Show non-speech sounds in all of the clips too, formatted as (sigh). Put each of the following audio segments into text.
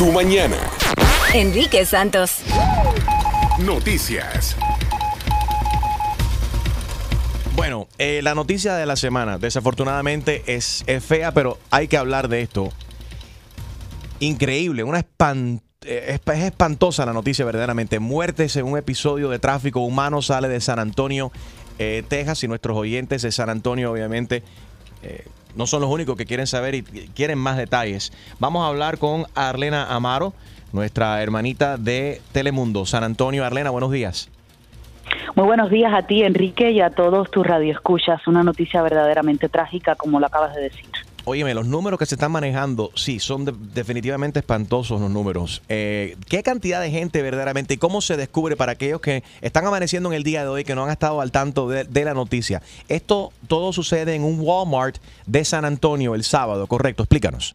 tu mañana. Enrique Santos. Noticias. Bueno, eh, la noticia de la semana, desafortunadamente, es, es fea, pero hay que hablar de esto. Increíble, una eh, es, es espantosa la noticia verdaderamente. Muertes en un episodio de tráfico humano sale de San Antonio, eh, Texas, y nuestros oyentes de San Antonio, obviamente, eh, no son los únicos que quieren saber y quieren más detalles. Vamos a hablar con Arlena Amaro, nuestra hermanita de Telemundo, San Antonio. Arlena, buenos días. Muy buenos días a ti, Enrique, y a todos tus radioescuchas. Una noticia verdaderamente trágica, como lo acabas de decir. Óyeme, los números que se están manejando, sí, son de- definitivamente espantosos los números. Eh, ¿Qué cantidad de gente verdaderamente y cómo se descubre para aquellos que están amaneciendo en el día de hoy, que no han estado al tanto de la noticia? Esto todo sucede en un Walmart de San Antonio el sábado, correcto, explícanos.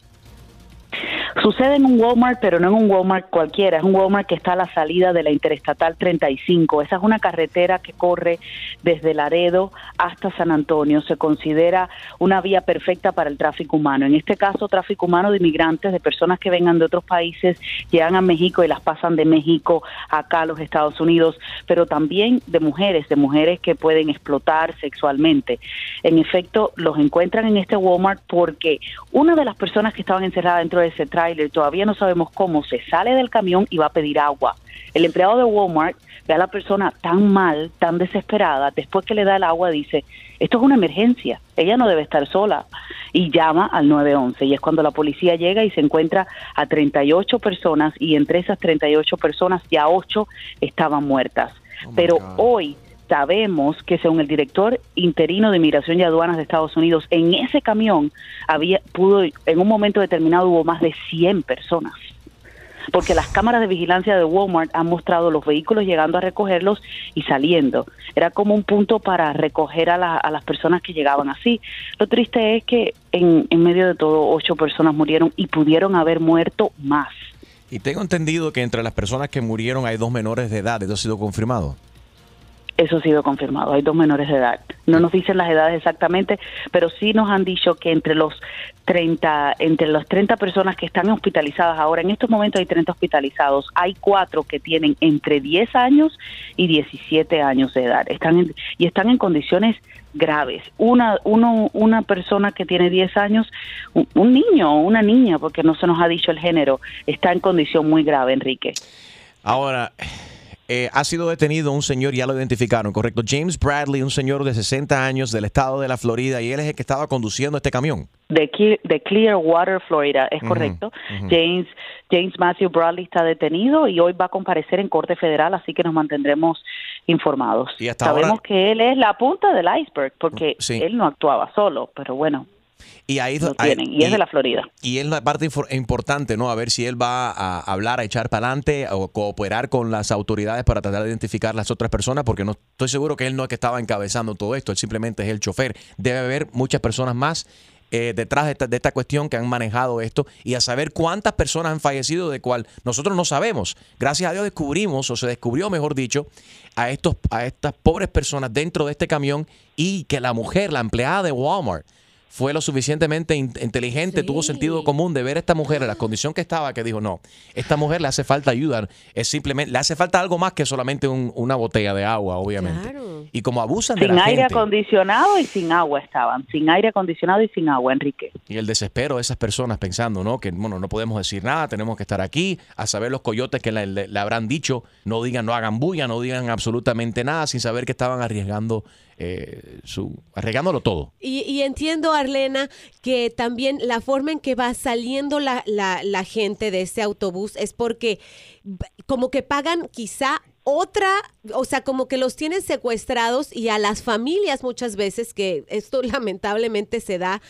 Sucede en un Walmart, pero no en un Walmart cualquiera. Es un Walmart que está a la salida de la Interestatal 35. Esa es una carretera que corre desde Laredo hasta San Antonio. Se considera una vía perfecta para el tráfico humano. En este caso, tráfico humano de inmigrantes, de personas que vengan de otros países, llegan a México y las pasan de México acá a los Estados Unidos, pero también de mujeres, de mujeres que pueden explotar sexualmente. En efecto, los encuentran en este Walmart porque una de las personas que estaban encerradas dentro de ese todavía no sabemos cómo, se sale del camión y va a pedir agua. El empleado de Walmart ve a la persona tan mal, tan desesperada, después que le da el agua dice, esto es una emergencia, ella no debe estar sola, y llama al 911. Y es cuando la policía llega y se encuentra a 38 personas y entre esas 38 personas ya 8 estaban muertas. Pero hoy sabemos que según el director interino de Inmigración y Aduanas de Estados Unidos, en ese camión había pudo en un momento determinado hubo más de 100 personas. Porque las cámaras de vigilancia de Walmart han mostrado los vehículos llegando a recogerlos y saliendo. Era como un punto para recoger a, la- a las personas que llegaban así. Lo triste es que en, en medio de todo ocho personas murieron y pudieron haber muerto más. Y tengo entendido que entre las personas que murieron hay dos menores de edad, ¿eso ha sido confirmado? Eso ha sido confirmado. Hay dos menores de edad. No nos dicen las edades exactamente, pero sí nos han dicho que entre los 30, entre las 30 personas que están hospitalizadas ahora, en estos momentos hay 30 hospitalizados, hay cuatro que tienen entre 10 años y 17 años de edad. Están en- y están en condiciones graves. Una, uno, una persona que tiene 10 años, un, un niño o una niña, porque no se nos ha dicho el género, está en condición muy grave, Enrique. Ahora, eh, ha sido detenido un señor, ya lo identificaron, correcto. James Bradley, un señor de 60 años del estado de la Florida, y él es el que estaba conduciendo este camión. de, de Clearwater, Florida, es correcto. James James Matthew Bradley está detenido y hoy va a comparecer en corte federal, así que nos mantendremos informados. Y hasta Sabemos ahora- que él es la punta del iceberg porque Sí. él no actuaba solo, pero bueno, Y ahí lo tienen y es de la Florida. Y es la parte importante, ¿no? A ver si él va a hablar, a echar para adelante o cooperar con las autoridades para tratar de identificar las otras personas, porque no estoy seguro que él no es que estaba encabezando todo esto, él simplemente es el chofer. Debe haber muchas personas más eh, detrás de esta, de esta cuestión que han manejado esto y a saber cuántas personas han fallecido, de cual nosotros no sabemos. Gracias a Dios descubrimos, o se descubrió, mejor dicho, a, estos, a estas pobres personas dentro de este camión y que la mujer, la empleada de Walmart, fue lo suficientemente in- inteligente, tuvo sentido común de ver a esta mujer en la condición que estaba, que dijo, no, esta mujer le hace falta ayuda, es simplemente, le hace falta algo más que solamente un- una botella de agua, obviamente. Y como abusan de Sin la aire gente acondicionado y sin agua estaban, sin aire acondicionado y sin agua, Enrique. y el desespero de esas personas pensando, ¿no? Que, bueno, no podemos decir nada, tenemos que estar aquí, a saber los coyotes que le, le- le habrán dicho, no digan, no hagan bulla, no digan absolutamente nada, sin saber que estaban arriesgando eh, su, arriesgándolo todo. Y, entiendo, Arlena, que también la forma en que va saliendo la, la, gente de ese autobús es porque como que pagan quizá otra, o sea, como que los tienen secuestrados y a las familias muchas veces, que esto (laughs) lamentablemente se da,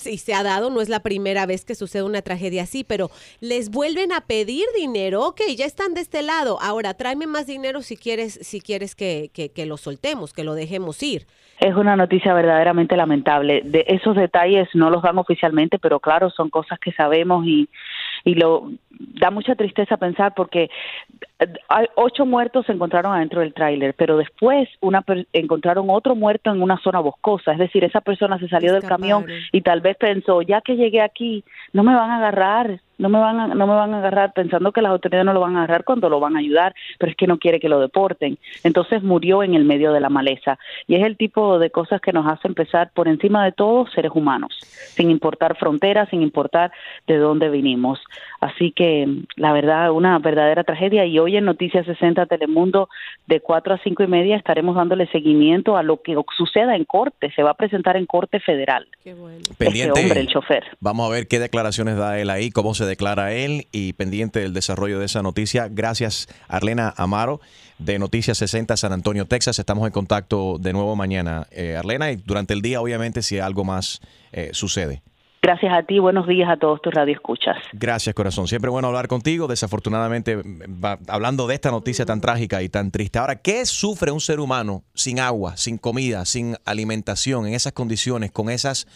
sí se ha dado, no es la primera vez que sucede una tragedia así, pero les vuelven a pedir dinero, ok, ya están de este lado, ahora tráeme más dinero si quieres, si quieres que, que, que lo soltemos, que lo dejemos ir. Es una noticia verdaderamente lamentable. De esos detalles no los dan oficialmente, pero claro, son cosas que sabemos y, y lo da mucha tristeza pensar porque hay ocho muertos se encontraron adentro del tráiler, pero después una encontraron otro muerto en una zona boscosa, es decir, esa persona se salió del camión y tal vez pensó, ya que llegué aquí, no me van a agarrar, no me van a, no me van a agarrar pensando que las autoridades no lo van a agarrar cuando lo van a ayudar, pero es que no quiere que lo deporten. Entonces murió en el medio de la maleza. Y es el tipo de cosas que nos hace empezar por encima de todo seres humanos, sin importar fronteras, sin importar de dónde vinimos. Así que la verdad, una verdadera tragedia. Y hoy en Noticias 60 Telemundo, de 4 a 5 y media, estaremos dándole seguimiento a lo que suceda en corte. Se va a presentar en corte federal. Qué bueno. Pendiente, hombre, el chofer. Vamos a ver qué declaraciones da él ahí, cómo se declara él y pendiente del desarrollo de esa noticia. Gracias, Arlena Amaro, de Noticias 60 San Antonio, Texas. Estamos en contacto de nuevo mañana, eh, Arlena, y durante el día, obviamente, si algo más eh, sucede. Gracias a ti, buenos días a todos tus radioescuchas. Gracias, corazón. Siempre bueno hablar contigo. Desafortunadamente, hablando de esta noticia tan trágica y tan triste. Ahora, ¿qué sufre un ser humano sin agua, sin comida, sin alimentación, en esas condiciones, con esas,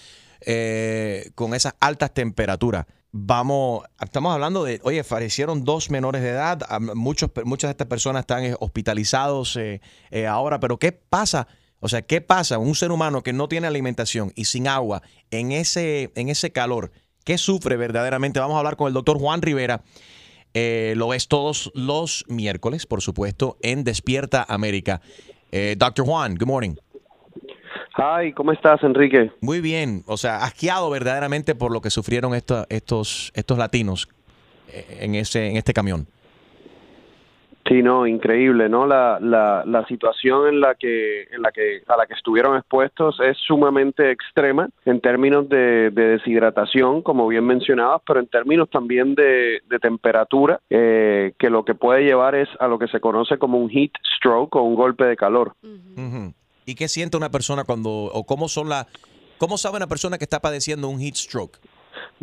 eh, con esas altas temperaturas? Vamos, estamos hablando de, oye, fallecieron dos menores de edad, muchos, muchas de estas personas están eh, hospitalizados eh, eh, ahora, pero ¿qué pasa? O sea, ¿qué pasa? Un ser humano que no tiene alimentación y sin agua en ese, en ese calor, ¿qué sufre verdaderamente? Vamos a hablar con el doctor Juan Rivera. lo ves todos los miércoles, por supuesto, en Despierta América. doctor Juan, good morning. Hi, ¿cómo estás, Enrique? Muy bien, o sea, asqueado verdaderamente por lo que sufrieron estos, estos, estos latinos eh, en, ese, en este camión. Sí, no, increíble, ¿no? La, la, la situación en la que, en la que, a la que estuvieron expuestos es sumamente extrema en términos de, deshidratación, como bien mencionabas, pero en términos también de, temperatura, eh, que lo que puede llevar es a lo que se conoce como un heat stroke o un golpe de calor. ¿Y qué siente una persona cuando, o cómo son la, cómo sabe una persona que está padeciendo un heat stroke?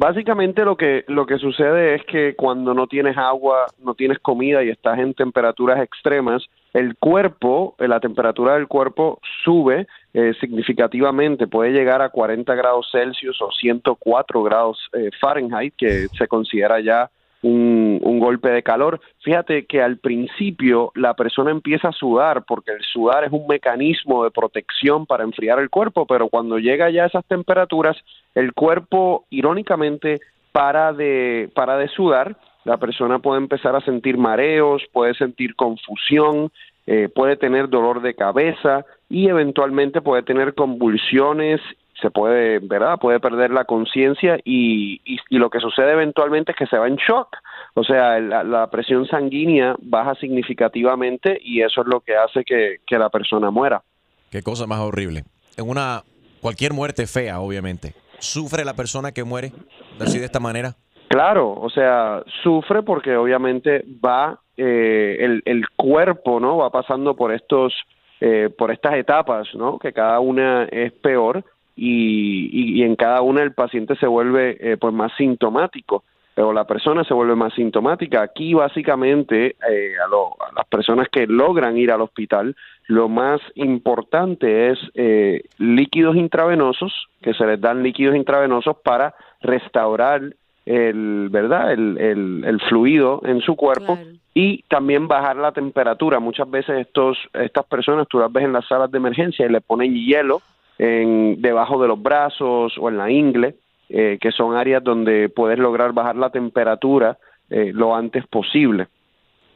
Básicamente lo que lo que sucede es que cuando no tienes agua, no tienes comida y estás en temperaturas extremas, el cuerpo, eh, la temperatura del cuerpo sube eh, significativamente, puede llegar a 40 grados Celsius o 104 grados eh, Fahrenheit, que se considera ya un, golpe de calor. Fíjate que al principio la persona empieza a sudar porque el sudar es un mecanismo de protección para enfriar el cuerpo, pero cuando llega ya a esas temperaturas, el cuerpo irónicamente para de, para de sudar, la persona puede empezar a sentir mareos, puede sentir confusión, eh, puede tener dolor de cabeza y eventualmente puede tener convulsiones se puede, ¿verdad? Puede perder la conciencia y, y, lo que sucede eventualmente es que se va en shock. O sea, la, presión sanguínea baja significativamente y eso es lo que hace que, la persona muera. Qué cosa más horrible. En una, cualquier muerte fea, obviamente. ¿Sufre la persona que muere así de esta manera? Claro, o sea, sufre porque obviamente va eh, el, el cuerpo, ¿no? Va pasando por estos, eh, por estas etapas, ¿no? Que cada una es peor y, y, en cada una el paciente se vuelve eh, pues más sintomático o la persona se vuelve más sintomática. Aquí básicamente eh, a, las personas que logran ir al hospital, lo más importante es eh, líquidos intravenosos, que se les dan líquidos intravenosos para restaurar el, ¿verdad? El, el, fluido en su cuerpo y también bajar la temperatura. Muchas veces estos, estas personas tú las ves en las salas de emergencia y le ponen hielo en, debajo de los brazos o en la ingle, eh, que son áreas donde puedes lograr bajar la temperatura eh, lo antes posible.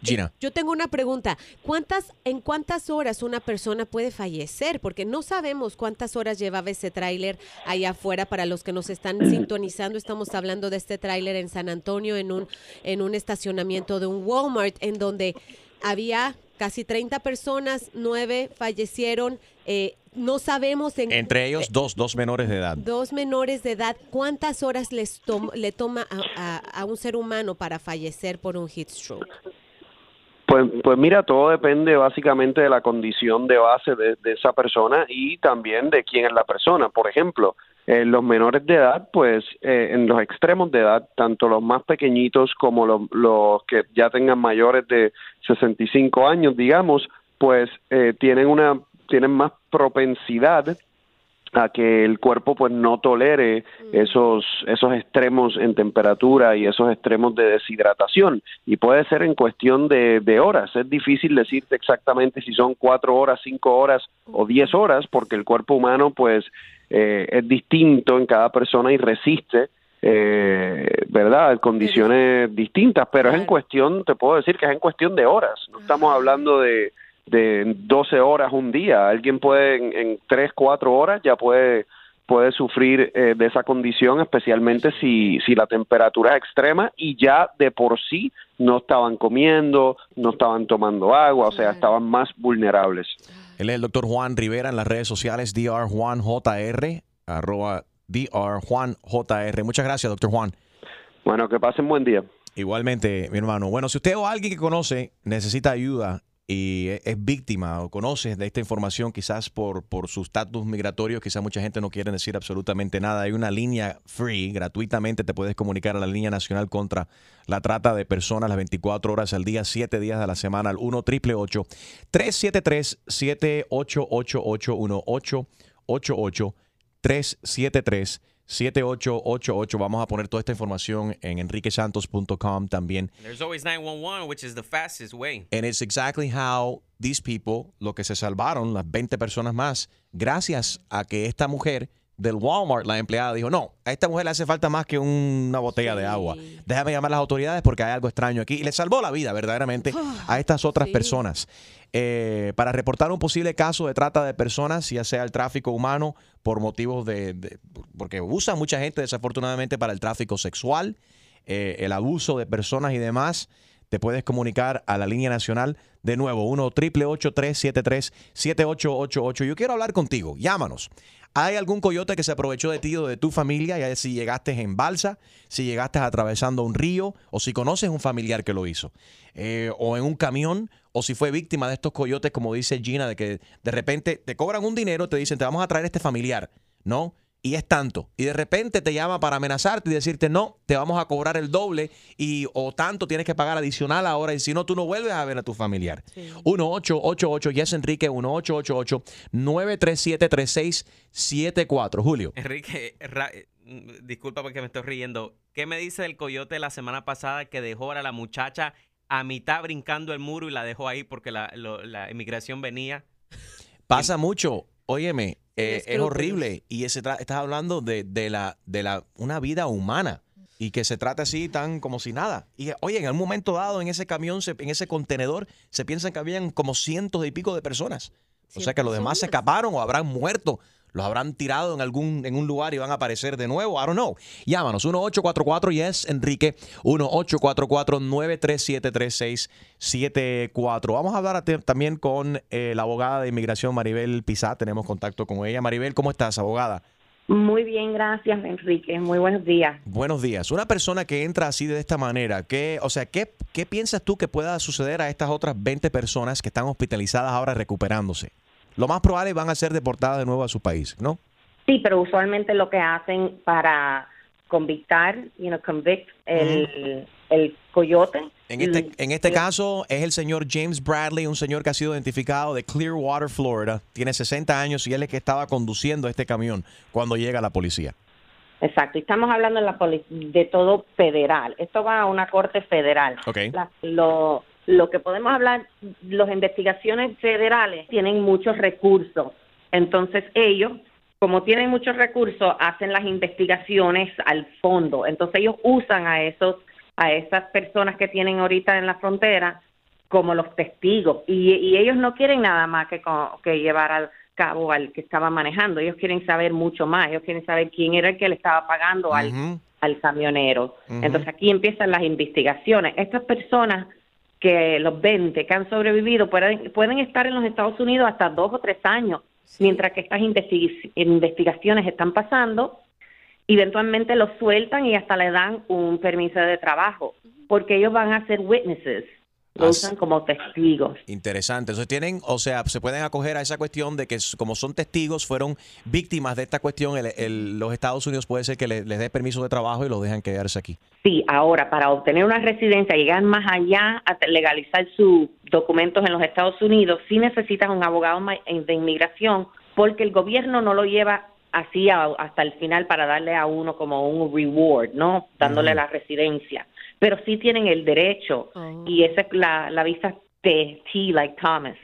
Gina. Yo tengo una pregunta. ¿Cuántas, ¿En cuántas horas una persona puede fallecer? Porque no sabemos cuántas horas llevaba ese tráiler allá afuera. Para los que nos están (clears throat) sintonizando, estamos hablando de este tráiler en San Antonio, en un, en un estacionamiento de un Walmart, en donde había casi 30 personas, nueve fallecieron. Eh, no sabemos en, entre ellos dos dos menores de edad dos menores de edad cuántas horas les le toma a, un ser humano para fallecer por un heat stroke pues, pues mira, todo depende básicamente de la condición de base de, esa persona y también de quién es la persona. Por ejemplo, en los menores de edad, pues eh, en los extremos de edad, tanto los más pequeñitos como los, los que ya tengan mayores de 65 años, digamos, pues eh, tienen una tienen más propensidad a que el cuerpo pues no tolere esos esos extremos en temperatura y esos extremos de deshidratación. Y puede ser en cuestión de, de horas. Es difícil decirte exactamente si son cuatro horas cinco horas o diez horas porque el cuerpo humano pues eh, es distinto en cada persona y resiste eh, verdad condiciones distintas. Pero es en cuestión te puedo decir que es en cuestión de horas. No estamos hablando de de 12 horas un día. Alguien puede en, en 3, 4 horas ya puede puede sufrir eh, de esa condición, especialmente si, si la temperatura es extrema y ya de por sí no estaban comiendo, no estaban tomando agua, o sea, estaban más vulnerables. Él es el doctor Juan Rivera en las redes sociales, drjuanjr, arroba drjuanjr. Muchas gracias, doctor Juan. Bueno, que pasen buen día. Igualmente, mi hermano. Bueno, si usted o alguien que conoce necesita ayuda y e- es víctima o conoces de esta información quizás por, su estatus migratorio, quizás mucha gente no quiere decir absolutamente nada. Hay una línea free, gratuitamente te puedes comunicar a la línea nacional contra la trata de personas las 24 horas al día, 7 días de la semana al 1 888 373 7888 1888 373 7888. Vamos a poner toda esta información en enriquesantos.com también. There's always 911, which is the fastest way. And it's exactly how these people, lo que se salvaron, las 20 personas más, gracias a que esta mujer del Walmart, la empleada, dijo, no, a esta mujer le hace falta más que una botella de agua. Déjame llamar a las autoridades porque hay algo extraño aquí. Y le salvó la vida verdaderamente a estas otras personas. Eh, para reportar un posible caso de trata de personas, ya sea el tráfico humano por motivos de, de- porque usa mucha gente desafortunadamente para el tráfico sexual, eh, el abuso de personas y demás, te puedes comunicar a la línea nacional de nuevo, 1 373 7888 Yo quiero hablar contigo, llámanos. ¿Hay algún coyote que se aprovechó de ti o de tu familia? Ya si llegaste en balsa, si llegaste atravesando un río, o si conoces un familiar que lo hizo, eh, o en un camión, o si fue víctima de estos coyotes, como dice Gina, de que de repente te cobran un dinero, te dicen, te vamos a traer este familiar, ¿no? Y es tanto. Y de repente te llama para amenazarte y decirte, no, te vamos a cobrar el doble y o tanto tienes que pagar adicional ahora y si no, tú no vuelves a ver a tu familiar. 1888 Yes Enrique, 1888 937 3674 Julio. Enrique, ra- eh, disculpa porque me estoy riendo. ¿Qué me dice del coyote la semana pasada que dejó a la muchacha a mitad brincando el muro y la dejó ahí porque la, lo- la inmigración venía? Pasa mucho. Óyeme, eh, es horrible. Y ese estás hablando de, de la, de la, una vida humana. Y que se trata así tan como si nada. Y oye, en un momento dado en ese camión, se- en ese contenedor, se piensa que habían como cientos y pico de personas. O sea que los demás se escaparon o habrán muerto. Los habrán tirado en algún en un lugar y van a aparecer de nuevo. I don't know. Llámanos 1844 yes Enrique 1844 937 3674. Vamos a hablar también con eh, la abogada de inmigración Maribel Pizá. Tenemos contacto con ella. Maribel, ¿cómo estás, abogada? Muy bien, gracias, Enrique. Muy buenos días. Buenos días. Una persona que entra así de esta manera, ¿qué, o sea, ¿qué, ¿qué piensas tú que pueda suceder a estas otras 20 personas que están hospitalizadas ahora recuperándose? Lo más probable van a ser deportadas de nuevo a su país, ¿no? Sí, pero usualmente lo que hacen para convictar, you know, convict el, el coyote. En este, en este caso es el señor James Bradley, un señor que ha sido identificado de Clearwater, Florida. Tiene 60 años y él es el que estaba conduciendo este camión cuando llega la policía. Exacto, y estamos hablando de, la de todo federal. Esto va a una corte federal. Ok. La- lo, lo que podemos hablar, las investigaciones federales tienen muchos recursos. Entonces ellos, como tienen muchos recursos, hacen las investigaciones al fondo. Entonces ellos usan a esos a esas personas que tienen ahorita en la frontera como los testigos y, y ellos no quieren nada más que, que llevar al cabo al que estaba manejando. Ellos quieren saber mucho más. Ellos quieren saber quién era el que le estaba pagando al, al camionero. Entonces aquí empiezan las investigaciones. Estas personas que los 20 que han sobrevivido pueden, pueden estar en los Estados Unidos hasta dos o tres años, mientras que estas investi- investigaciones están pasando, eventualmente los sueltan y hasta le dan un permiso de trabajo, porque ellos van a ser witnesses, lo usan como testigos. Interesante. Entonces tienen, o sea, se pueden acoger a esa cuestión de que como son testigos, fueron víctimas de esta cuestión, el- el- los Estados Unidos puede ser que le- les dé permiso de trabajo y los dejan quedarse aquí. Sí, ahora para obtener una residencia, llegar más allá a legalizar sus documentos en los Estados Unidos, sí necesitas un abogado de inmigración porque el gobierno no lo lleva así a- hasta el final para darle a uno como un reward, ¿no? Dándole la residencia. Pero sí tienen el derecho y esa es la, la visa T, T like Thomas,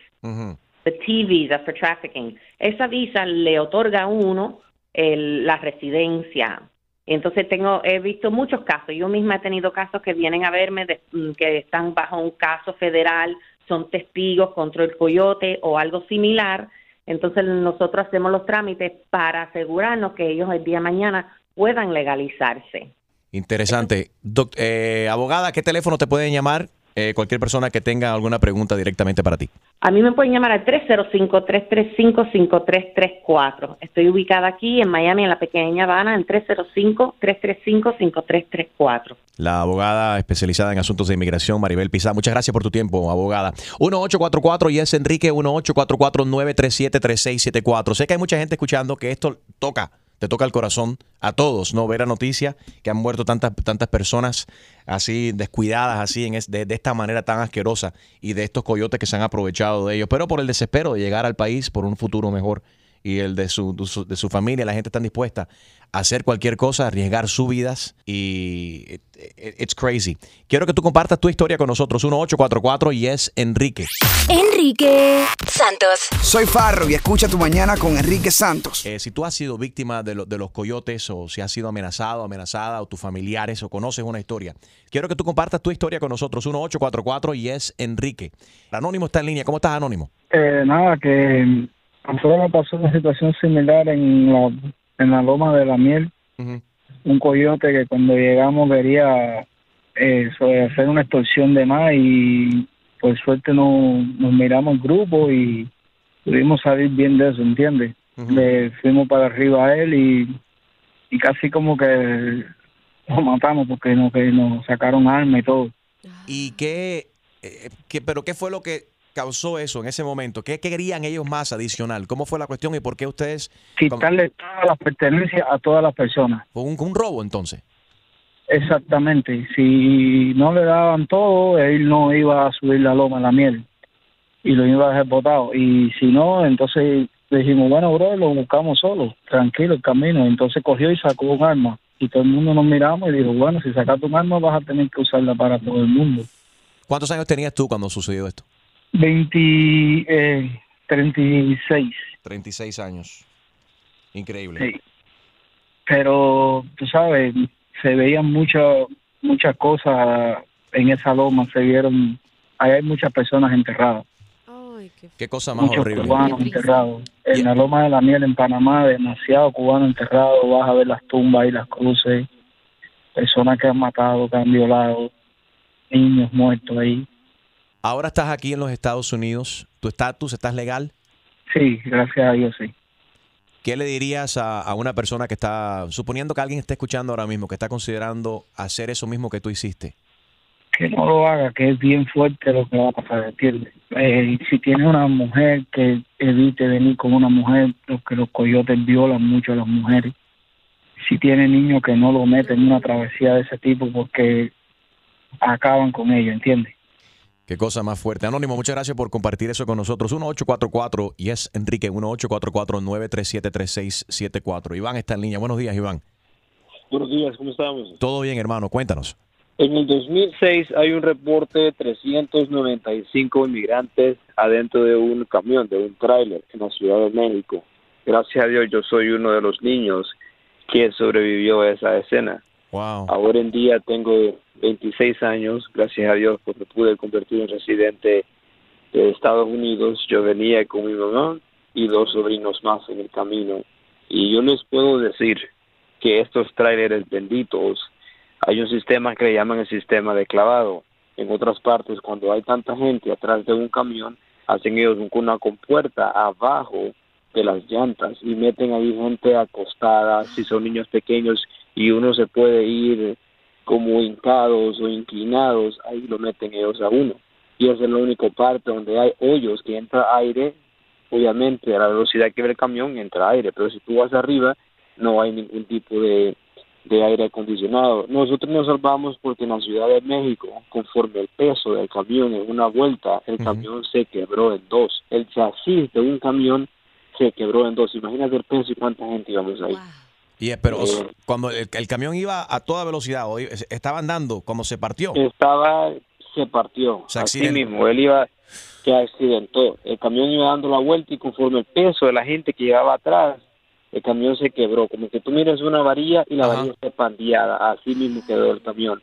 the T visa for trafficking. Esa visa le otorga a uno el- la residencia. Entonces tengo, he visto muchos casos. Yo misma he tenido casos que vienen a verme de- mm, que están bajo un caso federal, son testigos contra el coyote o algo similar. Entonces nosotros hacemos los trámites para asegurarnos que ellos el día de mañana puedan legalizarse. Interesante. Doc- eh, abogada, ¿qué teléfono te pueden llamar? Eh, cualquier persona que tenga alguna pregunta directamente para ti. A mí me pueden llamar al 305-335-5334. Estoy ubicada aquí en Miami, en la pequeña Habana, en 305-335-5334. La abogada especializada en asuntos de inmigración, Maribel Pizá. Muchas gracias por tu tiempo, abogada. 1844 y es Enrique 1844-937-3674. Sé que hay mucha gente escuchando que esto toca, te toca el corazón a todos, ¿no? Ver la noticia que han muerto tantas, tantas personas así descuidadas, así en es- de, de esta manera tan asquerosa y de estos coyotes que se han aprovechado de ellos, pero por el desespero de llegar al país por un futuro mejor y el de su, de su, de su familia, la gente está dispuesta hacer cualquier cosa, arriesgar sus vidas y it- it- it's crazy. Quiero que tú compartas tu historia con nosotros, 1844 y es Enrique. Enrique Santos. Soy Farro y escucha tu mañana con Enrique Santos. Eh, si tú has sido víctima de, lo- de los coyotes o si has sido amenazado, amenazada o tus familiares o conoces una historia, quiero que tú compartas tu historia con nosotros, 1844 y es Enrique. Anónimo está en línea. ¿Cómo estás, Anónimo? Eh, nada, que a nosotros nos pasó una situación similar en la, en la loma de la miel. Un coyote que cuando llegamos quería eh, hacer una extorsión de más y por suerte no, nos miramos el grupo y pudimos salir bien de eso, ¿entiendes? Le fuimos para arriba a él y, y casi como que lo matamos porque no, que nos sacaron armas y todo. ¿Y qué, eh, qué- pero qué fue lo que causó eso en ese momento? ¿Qué querían ellos más adicional? ¿Cómo fue la cuestión y por qué ustedes... Quitarle todas las pertenencias a todas las personas. Fue un, un robo entonces. Exactamente. Si no le daban todo, él no iba a subir la loma, la miel, y lo iba a dejar botado. Y si no, entonces dijimos, bueno, bro, lo buscamos solo, tranquilo, el camino. Entonces cogió y sacó un arma. Y todo el mundo nos miramos y dijo, bueno, si sacas un arma vas a tener que usarla para todo el mundo. ¿Cuántos años tenías tú cuando sucedió esto? 20, eh, 36. 36 años. Increíble. Sí. Pero, tú sabes, se veían muchas muchas cosas en esa loma, se vieron, ahí hay muchas personas enterradas. Qué cosa más muchos horrible. cubanos enterrados. En la Loma de la Miel, en Panamá, demasiado cubano enterrado. Vas a ver las tumbas y las cruces. Personas que han matado, que han violado. Niños muertos ahí. Ahora estás aquí en los Estados Unidos. ¿Tu estatus estás legal? Sí, gracias a Dios, sí. ¿Qué le dirías a, a una persona que está, suponiendo que alguien esté escuchando ahora mismo, que está considerando hacer eso mismo que tú hiciste? Que no lo haga, que es bien fuerte lo que va a pasar, ¿entiendes? Eh, si tiene una mujer, que evite venir con una mujer, porque los coyotes violan mucho a las mujeres. Si tiene niños, que no lo meten en una travesía de ese tipo, porque acaban con ellos, ¿entiendes? Qué cosa más fuerte. Anónimo, muchas gracias por compartir eso con nosotros. 1844 y es Enrique, 1844-937-3674. Iván está en línea. Buenos días, Iván. Buenos días, ¿cómo estamos? Todo bien, hermano. Cuéntanos. En el 2006 hay un reporte de 395 inmigrantes adentro de un camión, de un tráiler en la Ciudad de México. Gracias a Dios yo soy uno de los niños que sobrevivió a esa escena. Wow. Ahora en día tengo 26 años, gracias a Dios, porque pude convertir en residente de Estados Unidos. Yo venía con mi mamá y dos sobrinos más en el camino. Y yo les puedo decir que estos tráileres benditos, hay un sistema que le llaman el sistema de clavado. En otras partes, cuando hay tanta gente atrás de un camión, hacen ellos un- una compuerta abajo de las llantas y meten ahí gente acostada, si son niños pequeños y uno se puede ir como hincados o inclinados, ahí lo meten ellos a uno. Y esa es la única parte donde hay hoyos que entra aire, obviamente a la velocidad que ve el camión entra aire, pero si tú vas arriba no hay ningún tipo de, de aire acondicionado. Nosotros nos salvamos porque en la Ciudad de México, conforme el peso del camión en una vuelta, el camión se quebró en dos. El chasis de un camión se quebró en dos. Imagínate el peso y cuánta gente íbamos ahí. Y, pero Eh. cuando el, el camión iba a toda velocidad, o estaba andando, cuando se partió. Estaba, se partió. Se Así accidentó. mismo, él iba, se accidentó. El camión iba dando la vuelta y conforme el peso de la gente que llevaba atrás, el camión se quebró. Como que tú miras una varilla y la varilla está pandeada. Así mismo quedó el camión.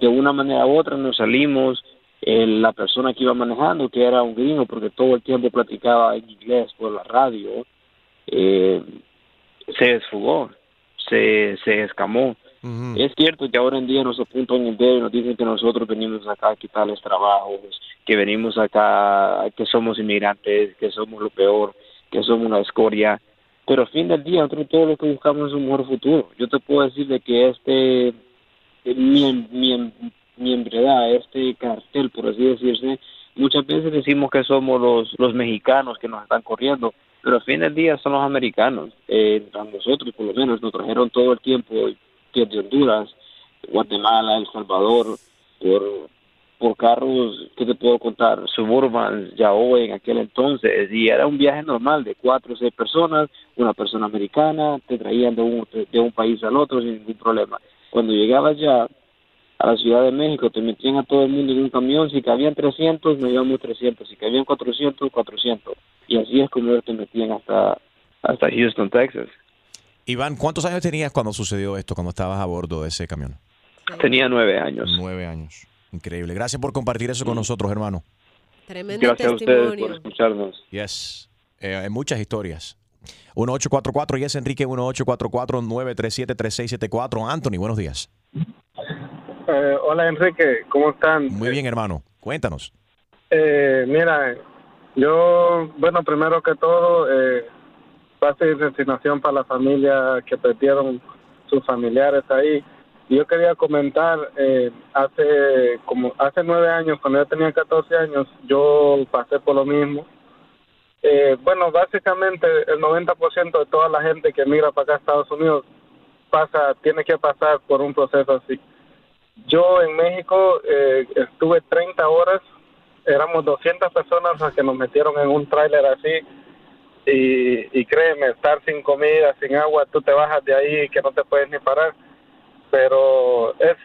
De una manera u otra nos salimos. el- la persona que iba manejando, que era un gringo, porque todo el tiempo platicaba en inglés por la radio, eh, se desfugó, se, se escamó. Es cierto que ahora en día nos apuntan el dedo y nos dicen que nosotros venimos acá a quitarles trabajos, que venimos acá, que somos inmigrantes, que somos lo peor, que somos una escoria. Pero al fin del día, nosotros todo lo que buscamos es un mejor futuro. Yo te puedo decir de que este eh, miem- miem- miembredad, este cartel, por así decirse, muchas veces decimos que somos los, los mexicanos que nos están corriendo, pero al fin del día son los americanos. Eh, a nosotros, por lo menos, nos trajeron todo el tiempo desde Honduras, Guatemala, El Salvador, por, por carros, ¿qué te puedo contar? Suburban, ya hoy en aquel entonces, y era un viaje normal de cuatro o seis personas, una persona americana, te traían de un, de un país al otro sin ningún problema. Cuando llegabas ya a la Ciudad de México, te metían a todo el mundo en un camión, si cabían 300, nos íbamos 300, si cabían 400, 400, y así es como te metían hasta, hasta Houston, Texas. Iván, ¿cuántos años tenías cuando sucedió esto, cuando estabas a bordo de ese camión? Tenía nueve años. Nueve años. Increíble. Gracias por compartir eso con nosotros, hermano. Tremendo Gracias a ustedes testimonio. por escucharnos. Yes. Eh, hay muchas historias. 1844 y es Enrique 1844-937-3674. Anthony, buenos días. Eh, hola Enrique, ¿cómo están? Muy bien, hermano. Cuéntanos. Eh, mira, yo, bueno, primero que todo, eh, paz y resignación para la familia que perdieron sus familiares ahí. Yo quería comentar, eh, hace como hace nueve años, cuando yo tenía 14 años, yo pasé por lo mismo. Eh, bueno, básicamente el 90% de toda la gente que migra para acá a Estados Unidos pasa, tiene que pasar por un proceso así. Yo en México eh, estuve 30 horas, éramos 200 personas las que nos metieron en un tráiler así y, y créeme, estar sin comida, sin agua, tú te bajas de ahí que no te puedes ni parar. Pero es,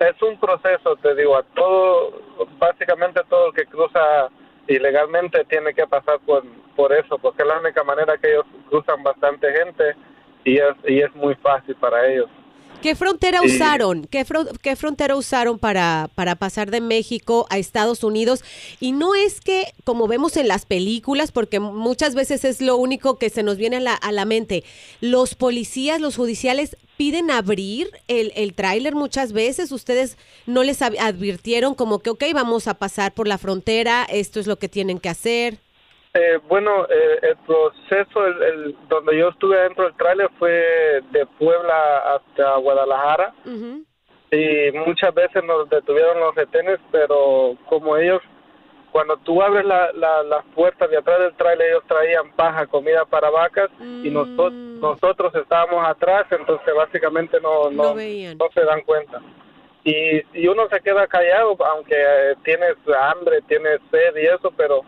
es un proceso, te digo, a todo, básicamente todo el que cruza ilegalmente tiene que pasar por, por eso, porque es la única manera que ellos cruzan bastante gente y es, y es muy fácil para ellos. ¿Qué frontera Sí. usaron? ¿Qué, fro- qué frontera usaron para, para pasar de México a Estados Unidos? Y no es que, como vemos en las películas, porque muchas veces es lo único que se nos viene a la, a la mente, los policías, los judiciales piden abrir el, el tráiler muchas veces. Ustedes no les advirtieron como que, ok, vamos a pasar por la frontera, esto es lo que tienen que hacer. Eh, bueno, eh, el proceso, el, el- donde yo estuve dentro del tráiler fue de Puebla hasta Guadalajara. Y muchas veces nos detuvieron los retenes, pero como ellos, cuando tú abres la, la, las puertas de atrás del tráiler, ellos traían paja, comida para vacas y nosotros nosotros estábamos atrás, entonces básicamente no, no, no se dan cuenta. Y, y uno se queda callado, aunque eh, tienes hambre, tienes sed y eso, pero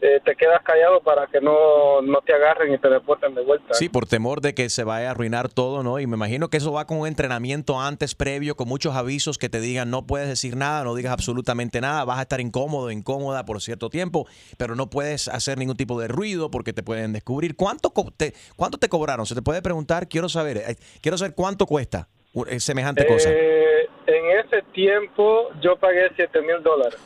eh, te quedas callado para que no, no te agarren y te deporten de vuelta. Sí, por temor de que se vaya a arruinar todo, ¿no? Y me imagino que eso va con un entrenamiento antes, previo, con muchos avisos que te digan no puedes decir nada, no digas absolutamente nada, vas a estar incómodo, incómoda por cierto tiempo, pero no puedes hacer ningún tipo de ruido porque te pueden descubrir. ¿Cuánto, te, cuánto te cobraron? Se te puede preguntar, quiero saber, eh, quiero saber cuánto cuesta eh, semejante cosa. Eh, en ese tiempo yo pagué 7 mil dólares.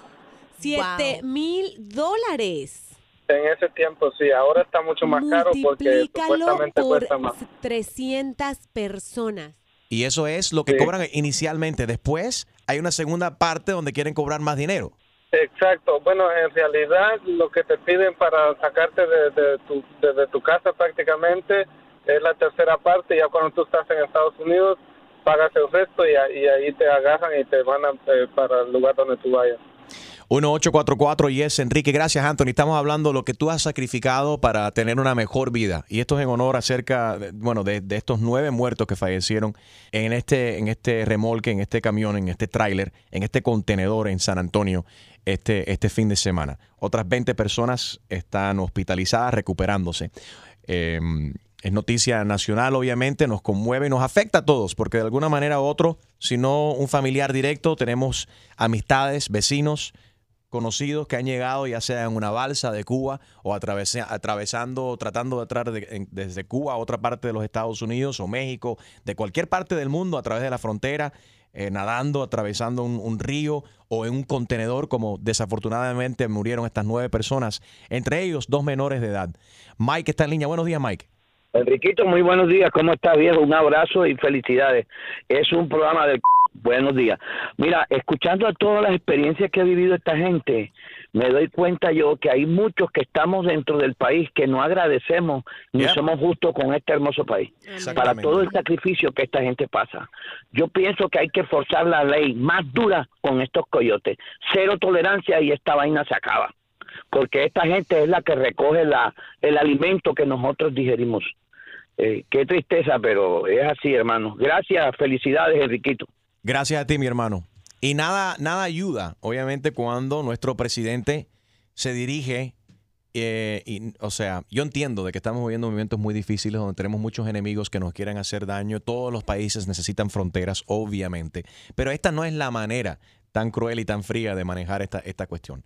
Siete mil dólares. En ese tiempo sí, ahora está mucho más caro porque supuestamente por cuesta más. 300 personas. Y eso es lo que Sí. cobran inicialmente. Después hay una segunda parte donde quieren cobrar más dinero. Exacto. Bueno, en realidad lo que te piden para sacarte de, de tu, de, de tu casa prácticamente es la tercera parte. Ya cuando tú estás en Estados Unidos, pagas el resto y, y ahí te agarran y te mandan eh, para el lugar donde tú vayas. 1844 Yes, Enrique. Gracias, Anthony. Estamos hablando de lo que tú has sacrificado para tener una mejor vida. Y esto es en honor acerca, de, bueno, de, estos nueve muertos que fallecieron en este, en este remolque, en este camión, en este tráiler, en este contenedor en San Antonio este, este fin de semana. Otras 20 personas están hospitalizadas, recuperándose. Eh, es noticia nacional, obviamente, nos conmueve y nos afecta a todos, porque de alguna manera u otro, si no un familiar directo, tenemos amistades, vecinos, conocidos que han llegado ya sea en una balsa de Cuba o atravesa- atravesando, tratando de entrar de- desde Cuba a otra parte de los Estados Unidos o México, de cualquier parte del mundo a través de la frontera, eh, nadando, atravesando un, río o en un contenedor, como desafortunadamente murieron estas nueve personas, entre ellos dos menores de edad. Mike está en línea. Buenos días, Mike. Enriquito, muy buenos días. ¿Cómo estás, viejo? Un abrazo y felicidades. Es un programa de... Buenos días. Mira, escuchando a todas las experiencias que ha vivido esta gente, me doy cuenta yo que hay muchos que estamos dentro del país que no agradecemos ni Yeah. somos justos con este hermoso país. Para todo el sacrificio que esta gente pasa. Yo pienso que hay que forzar la ley más dura con estos coyotes. Cero tolerancia y esta vaina se acaba. Porque esta gente es la que recoge la, el alimento que nosotros digerimos. Eh, qué tristeza, pero es así, hermano. Gracias, felicidades, Enriquito. Gracias a ti, mi hermano. Y nada, nada ayuda, obviamente, cuando nuestro presidente se dirige. eh, o sea, yo entiendo de que estamos viviendo momentos muy difíciles donde tenemos muchos enemigos que nos quieren hacer daño. Todos los países necesitan fronteras, obviamente. Pero esta no es la manera tan cruel y tan fría de manejar esta, esta cuestión.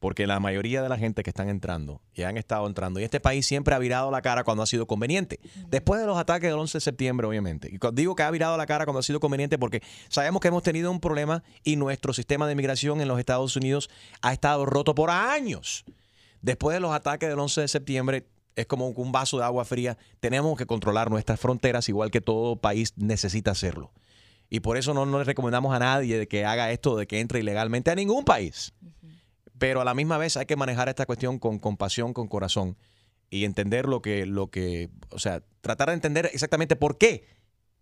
Porque la mayoría de la gente que están entrando y han estado entrando, y este país siempre ha virado la cara cuando ha sido conveniente. Después de los ataques del 11 de septiembre, obviamente. Y digo que ha virado la cara cuando ha sido conveniente porque sabemos que hemos tenido un problema y nuestro sistema de inmigración en los Estados Unidos ha estado roto por años. Después de los ataques del 11 de septiembre, es como un vaso de agua fría. Tenemos que controlar nuestras fronteras igual que todo país necesita hacerlo. Y por eso no, no le recomendamos a nadie de que haga esto, de que entre ilegalmente a ningún país. Pero a la misma vez hay que manejar esta cuestión con compasión, con corazón y entender lo que, lo que, o sea, tratar de entender exactamente por qué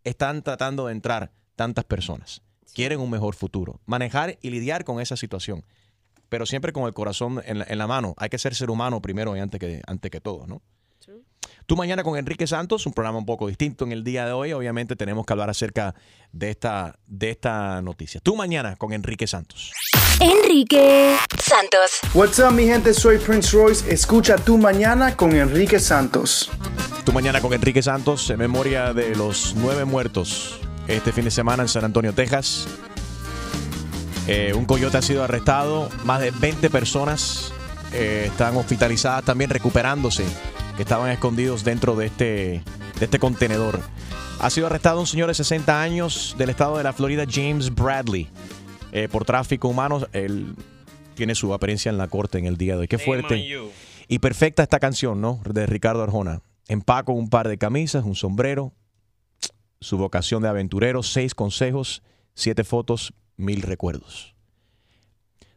están tratando de entrar tantas personas. Quieren un mejor futuro. Manejar y lidiar con esa situación. Pero siempre con el corazón en la, en la mano. Hay que ser ser humano primero y antes que, antes que todo, ¿no? Tú mañana con Enrique Santos, un programa un poco distinto en el día de hoy. Obviamente tenemos que hablar acerca de esta, de esta noticia. Tú mañana con Enrique Santos. Enrique Santos. What's up, mi gente? Soy Prince Royce. Escucha tu mañana con Enrique Santos. Tú mañana con Enrique Santos en memoria de los nueve muertos este fin de semana en San Antonio, Texas. Eh, un coyote ha sido arrestado, más de 20 personas eh, están hospitalizadas también recuperándose, que estaban escondidos dentro de este, de este contenedor. Ha sido arrestado un señor de 60 años del estado de la Florida, James Bradley, eh, por tráfico humano. Él tiene su apariencia en la corte en el día de hoy. Qué fuerte. Y perfecta esta canción, ¿no? De Ricardo Arjona. Empaco un par de camisas, un sombrero, su vocación de aventurero, seis consejos, siete fotos, mil recuerdos.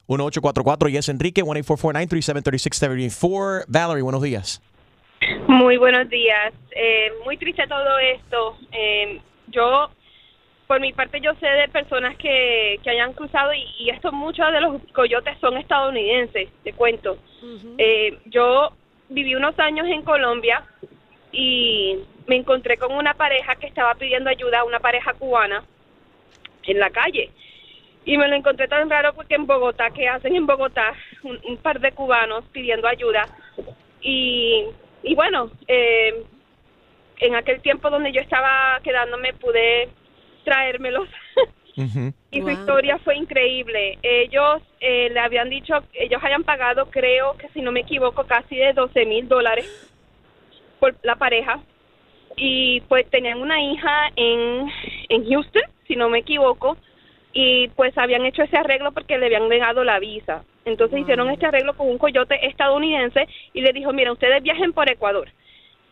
1844 Yes Enrique, 1-844-937-3674. Valerie, buenos días. Muy buenos días. Eh, muy triste todo esto. Eh, yo, por mi parte, yo sé de personas que, que hayan cruzado y, y estos muchos de los coyotes son estadounidenses, te cuento. Eh, yo viví unos años en Colombia y me encontré con una pareja que estaba pidiendo ayuda, una pareja cubana, en la calle. Y me lo encontré tan raro porque en Bogotá, ¿qué hacen en Bogotá? Un, un par de cubanos pidiendo ayuda. Y, y bueno, eh, en aquel tiempo donde yo estaba quedándome pude traérmelos. (laughs) y su historia fue increíble. Ellos eh, le habían dicho, ellos hayan pagado, creo que si no me equivoco, casi de 12 mil dólares por la pareja. Y pues tenían una hija en, en Houston, si no me equivoco, y pues habían hecho ese arreglo porque le habían negado la visa. Entonces hicieron este arreglo con un coyote estadounidense y le dijo, mira, ustedes viajen por Ecuador.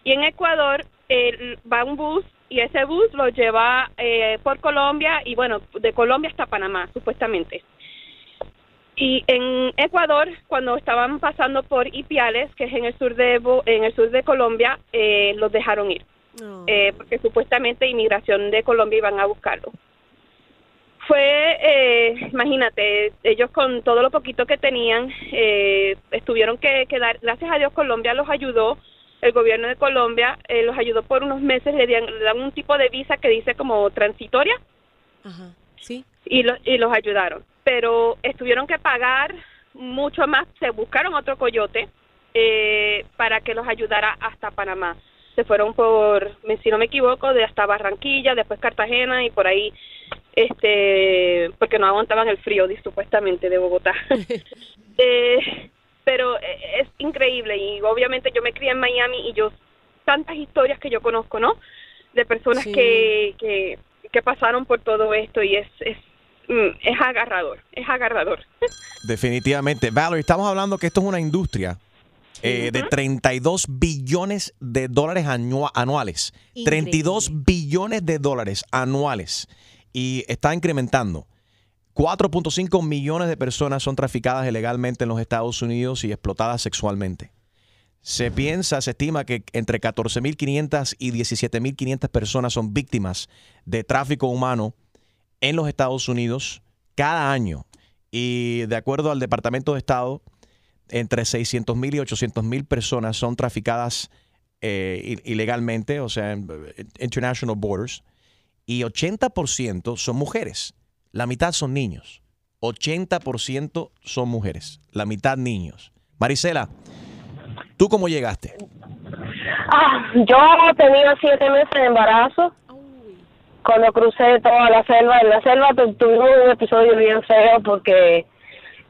Y en Ecuador eh, va un bus y ese bus lo lleva eh, por Colombia y bueno, de Colombia hasta Panamá, supuestamente. Y en Ecuador, cuando estaban pasando por Ipiales, que es en el sur de Bo- en el sur de Colombia, eh, los dejaron ir, Eh, porque supuestamente inmigración de Colombia iban a buscarlo. Fue, eh, imagínate, ellos con todo lo poquito que tenían, eh, estuvieron que, que dar, gracias a Dios Colombia los ayudó, el gobierno de Colombia eh, los ayudó por unos meses, le dan, le dan un tipo de visa que dice como transitoria Ajá, sí. y, lo- y los ayudaron. Pero estuvieron que pagar mucho más, se buscaron otro coyote eh, para que los ayudara hasta Panamá. Se fueron por, me- si no me equivoco, de hasta Barranquilla, después Cartagena y por ahí, este, porque no aguantaban el frío, supuestamente, de Bogotá. (laughs) Eh, pero eh, es increíble y obviamente yo me crié en Miami y yo, tantas historias que yo conozco, ¿no? De personas Sí. que, que, que pasaron por todo esto y es, es, mm, es agarrador, es agarrador. (laughs) Definitivamente. Valerie, estamos hablando que esto es una industria eh, de 32 billones de dólares anua- anuales. Increíble. 32 billones de dólares anuales. Y está incrementando. 4.5 millones de personas son traficadas ilegalmente en los Estados Unidos y explotadas sexualmente. Se piensa, se estima que entre 14.500 y 17.500 personas son víctimas de tráfico humano en los Estados Unidos cada año. Y de acuerdo al Departamento de Estado, entre 600.000 y 800.000 personas son traficadas eh, ilegalmente, o sea, en international borders, y 80% son mujeres. La mitad son niños. 80% son mujeres. La mitad niños. Marisela, ¿tú cómo llegaste? Ah, yo tenía siete meses de embarazo cuando crucé toda la selva. En la selva tu- tuvimos un episodio bien feo porque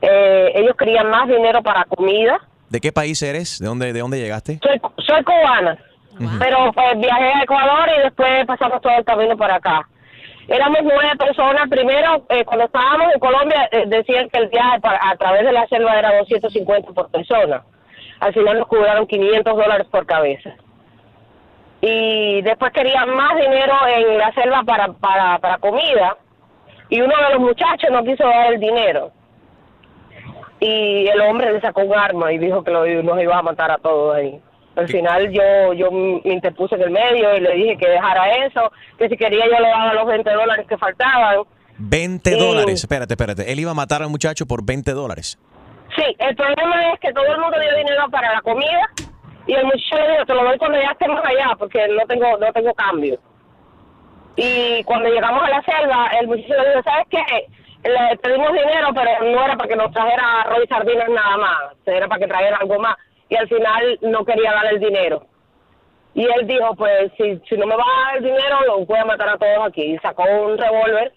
eh, ellos querían más dinero para comida. ¿De qué país eres? ¿De dónde, de dónde llegaste? Soy, soy cubana, pero pues viajé a Ecuador y después pasamos todo el camino para acá. Éramos nueve personas. Primero, eh, cuando estábamos en Colombia, eh, decían que el viaje a través de la selva era 250 por persona. Al final nos cobraron 500 dólares por cabeza. Y después querían más dinero en la selva para, para, para comida. Y uno de los muchachos no quiso dar el dinero. Y el hombre le sacó un arma y dijo que lo, nos iba a matar a todos ahí. Al final yo yo me interpuse en el medio y le dije que dejara eso, que si quería yo le daba los 20 dólares que faltaban. 20 Sí. dólares. Espérate, espérate. Él iba a matar al muchacho por 20 dólares. Sí, el problema es que todo el mundo dio dinero para la comida y el muchacho le dijo, te lo doy cuando ya estemos allá porque no tengo no tengo cambio. Y cuando llegamos a la selva, el muchacho le dijo, ¿sabes qué? Le pedimos dinero, pero no era para que nos trajera arroz y sardinas nada más, era para que trajera algo más. Y al final no quería dar el dinero. Y él dijo, pues si, si no me va a dar el dinero, los voy a matar a todos aquí. Y sacó un revólver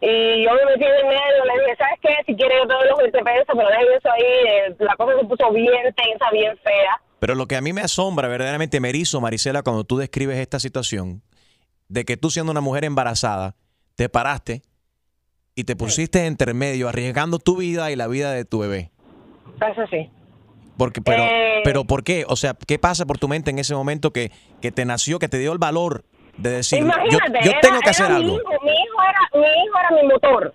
y yo me metí en el medio, le dije, ¿sabes qué? Si quieres yo te doy los 20 pesos, pero dejen eso ahí. Eh, La cosa se puso bien tensa, bien fea. Pero lo que a mí me asombra, verdaderamente me erizo, Marisela, cuando tú describes esta situación, de que tú siendo una mujer embarazada, te paraste y te pusiste entre medio, arriesgando tu vida y la vida de tu bebé. Eso sí. Porque, pero, Eh. pero ¿por qué? O sea, ¿qué pasa por tu mente en ese momento que, que te nació, que te dio el valor de decir, yo, Imagínate, yo era- tengo que hacer mi algo? Hijo, mi, hijo era, mi hijo era mi motor.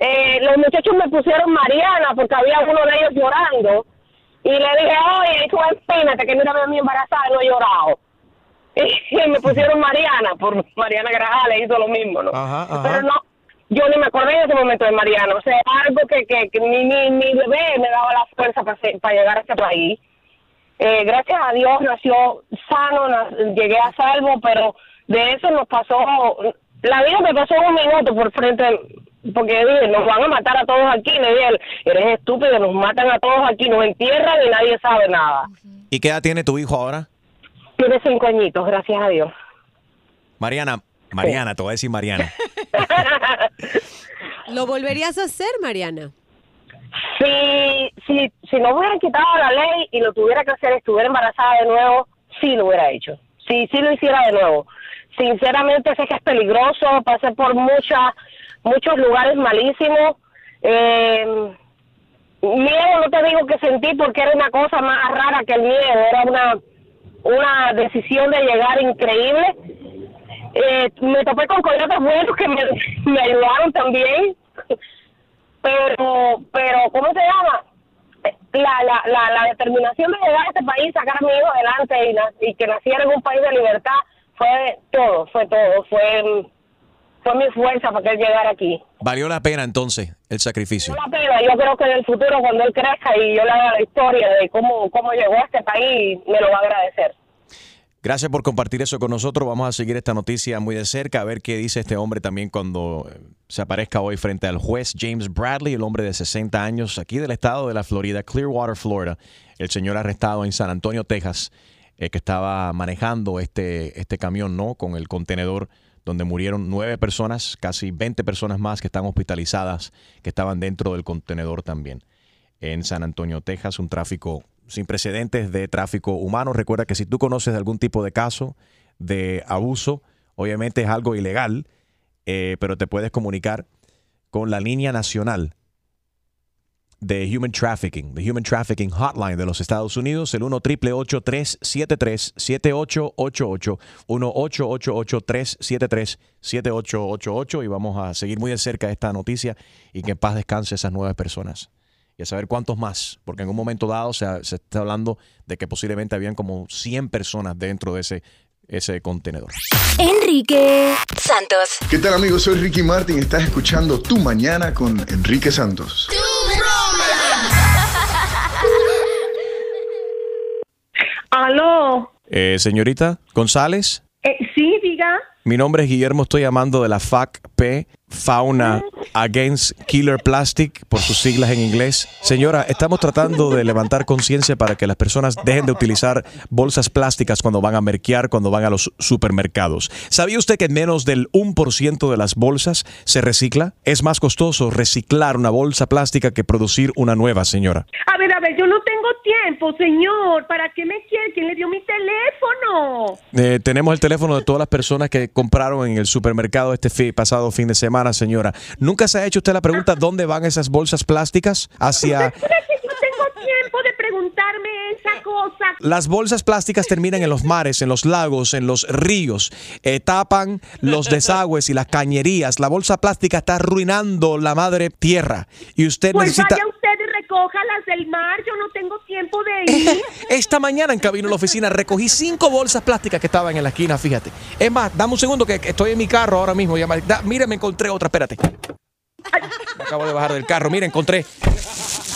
Eh, los muchachos me pusieron Mariana porque había uno de ellos llorando. Y le dije, oye, tú espínate que mira a mi embarazada y no he llorado. (laughs) Y, me pusieron Mariana, por Mariana Grajales hizo lo mismo, ¿no? Ajá, ajá. Pero no, yo ni me acordé en ese momento de Mariana. O sea, algo que, que, que mi, mi, mi bebé me daba la fuerza para, para llegar a este país. Eh, gracias a Dios nació sano, llegué a salvo, pero de eso nos pasó, la vida me pasó un minuto por frente, porque dije, nos van a matar a todos aquí, le dije, eres estúpido, nos matan a todos aquí, nos entierran y nadie sabe nada. ¿Y qué edad tiene tu hijo ahora? Tiene cinco añitos, gracias a Dios. Mariana, Mariana, te voy a decir Mariana. (laughs) (laughs) ¿Lo volverías a hacer, Mariana? Si, si, si no hubieran quitado la ley y lo tuviera que hacer, estuviera embarazada de nuevo, sí lo hubiera hecho. Sí, sí lo hiciera de nuevo. Sinceramente sé que es peligroso, pasé por muchas, muchos lugares malísimos. Eh, miedo no te digo que sentí porque era una cosa más rara que el miedo, era una, una decisión de llegar increíble. Eh, me topé con coyotes buenos que me, me ayudaron también pero pero cómo se llama la, la, la, la determinación de llegar a este país sacar a mi hijo adelante y, na- y que naciera en un país de libertad fue todo fue todo fue fue mi fuerza para que él llegara aquí. Valió la pena entonces el sacrificio. La pena, yo creo que en el futuro cuando él crezca y yo le haga la historia de cómo, cómo llegó a este país, me lo va a agradecer. Gracias por compartir eso con nosotros. Vamos a seguir esta noticia muy de cerca, a ver qué dice este hombre también cuando eh, se aparezca hoy frente al juez James Bradley, el hombre de 60 años aquí del estado de la Florida, Clearwater, Florida. El señor arrestado en San Antonio, Texas, eh, que estaba manejando este, este camión, ¿no? Con el contenedor donde murieron nueve personas, casi 20 personas más que están hospitalizadas, que estaban dentro del contenedor también. En San Antonio, Texas, un tráfico sin precedentes de tráfico humano. Recuerda que si tú conoces algún tipo de caso de abuso, obviamente es algo ilegal, eh, pero te puedes comunicar con la línea nacional de Human Trafficking, de Human Trafficking Hotline de los Estados Unidos, el 1 373 7888 1 373 7888 y vamos a seguir muy de cerca esta noticia y que en paz descanse esas nueve personas. Y a saber cuántos más, porque en un momento dado se, se está hablando de que posiblemente habían como 100 personas dentro de ese, ese contenedor. Enrique Santos. ¿Qué tal amigos? Soy Ricky Martin. Estás escuchando Tu Mañana con Enrique Santos. Aló. Eh, señorita González, Eh, sí, diga. mi nombre es Guillermo, estoy llamando de la FACP, Fauna Against Killer Plastic, por sus siglas en inglés. Señora, estamos tratando de levantar conciencia para que las personas dejen de utilizar bolsas plásticas cuando van a merquear, cuando van a los supermercados. ¿Sabía usted que menos del 1% de las bolsas se recicla? Es más costoso reciclar una bolsa plástica que producir una nueva, señora. A ver, a ver, yo no tengo tiempo, señor. ¿Para qué me quiere? ¿Quién le dio mi teléfono? Eh, tenemos el teléfono de todas las personas que compraron en el supermercado este pasado fin de semana, señora. ¿Nunca se ha hecho usted la pregunta dónde van esas bolsas plásticas? Hacia... ¿Usted cree que yo tengo tiempo de preguntarme esa cosa? Las bolsas plásticas terminan en los mares, en los lagos, en los ríos, eh, tapan los desagües y las cañerías. La bolsa plástica está arruinando la madre tierra y usted Pues necesita... vaya usted y recoja las del mar. Yo no tengo tiempo de (laughs) ir. Esta mañana en camino a la oficina recogí cinco bolsas plásticas que estaban en la esquina, fíjate. Es más, dame un segundo que estoy en mi carro ahora mismo. Ya mira, me encontré otra, espérate. Me acabo de bajar del carro. Mira, encontré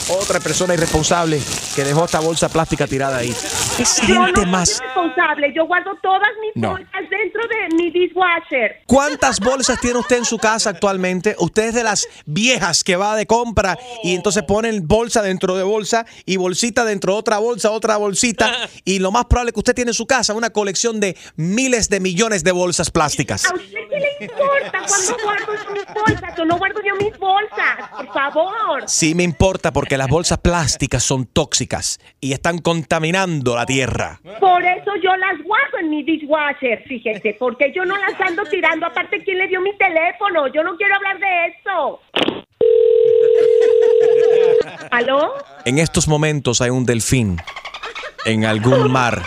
otra persona irresponsable que dejó esta bolsa plástica tirada ahí. Es no gente soy más. responsable. Yo guardo todas mis No. bolsas dentro de mi dishwasher. ¿Cuántas bolsas tiene usted en su casa actualmente? Usted es de las viejas que va de compra y entonces ponen bolsa dentro de bolsa y bolsita dentro de otra bolsa, otra bolsita. Y lo más probable que usted tiene en su casa una colección de miles de millones de bolsas plásticas. ¿A usted qué le importa cuando guardo mis bolsas? Yo no guardo yo mis bolsas, por favor. Sí me importa porque las bolsas plásticas son tóxicas y están contaminando la tierra. Por eso yo las guardo en mi dishwasher, fíjese, porque yo no las ando tirando. Aparte, ¿quién le dio mi teléfono? Yo no quiero hablar de eso. ¿Aló? En estos momentos hay un delfín en algún mar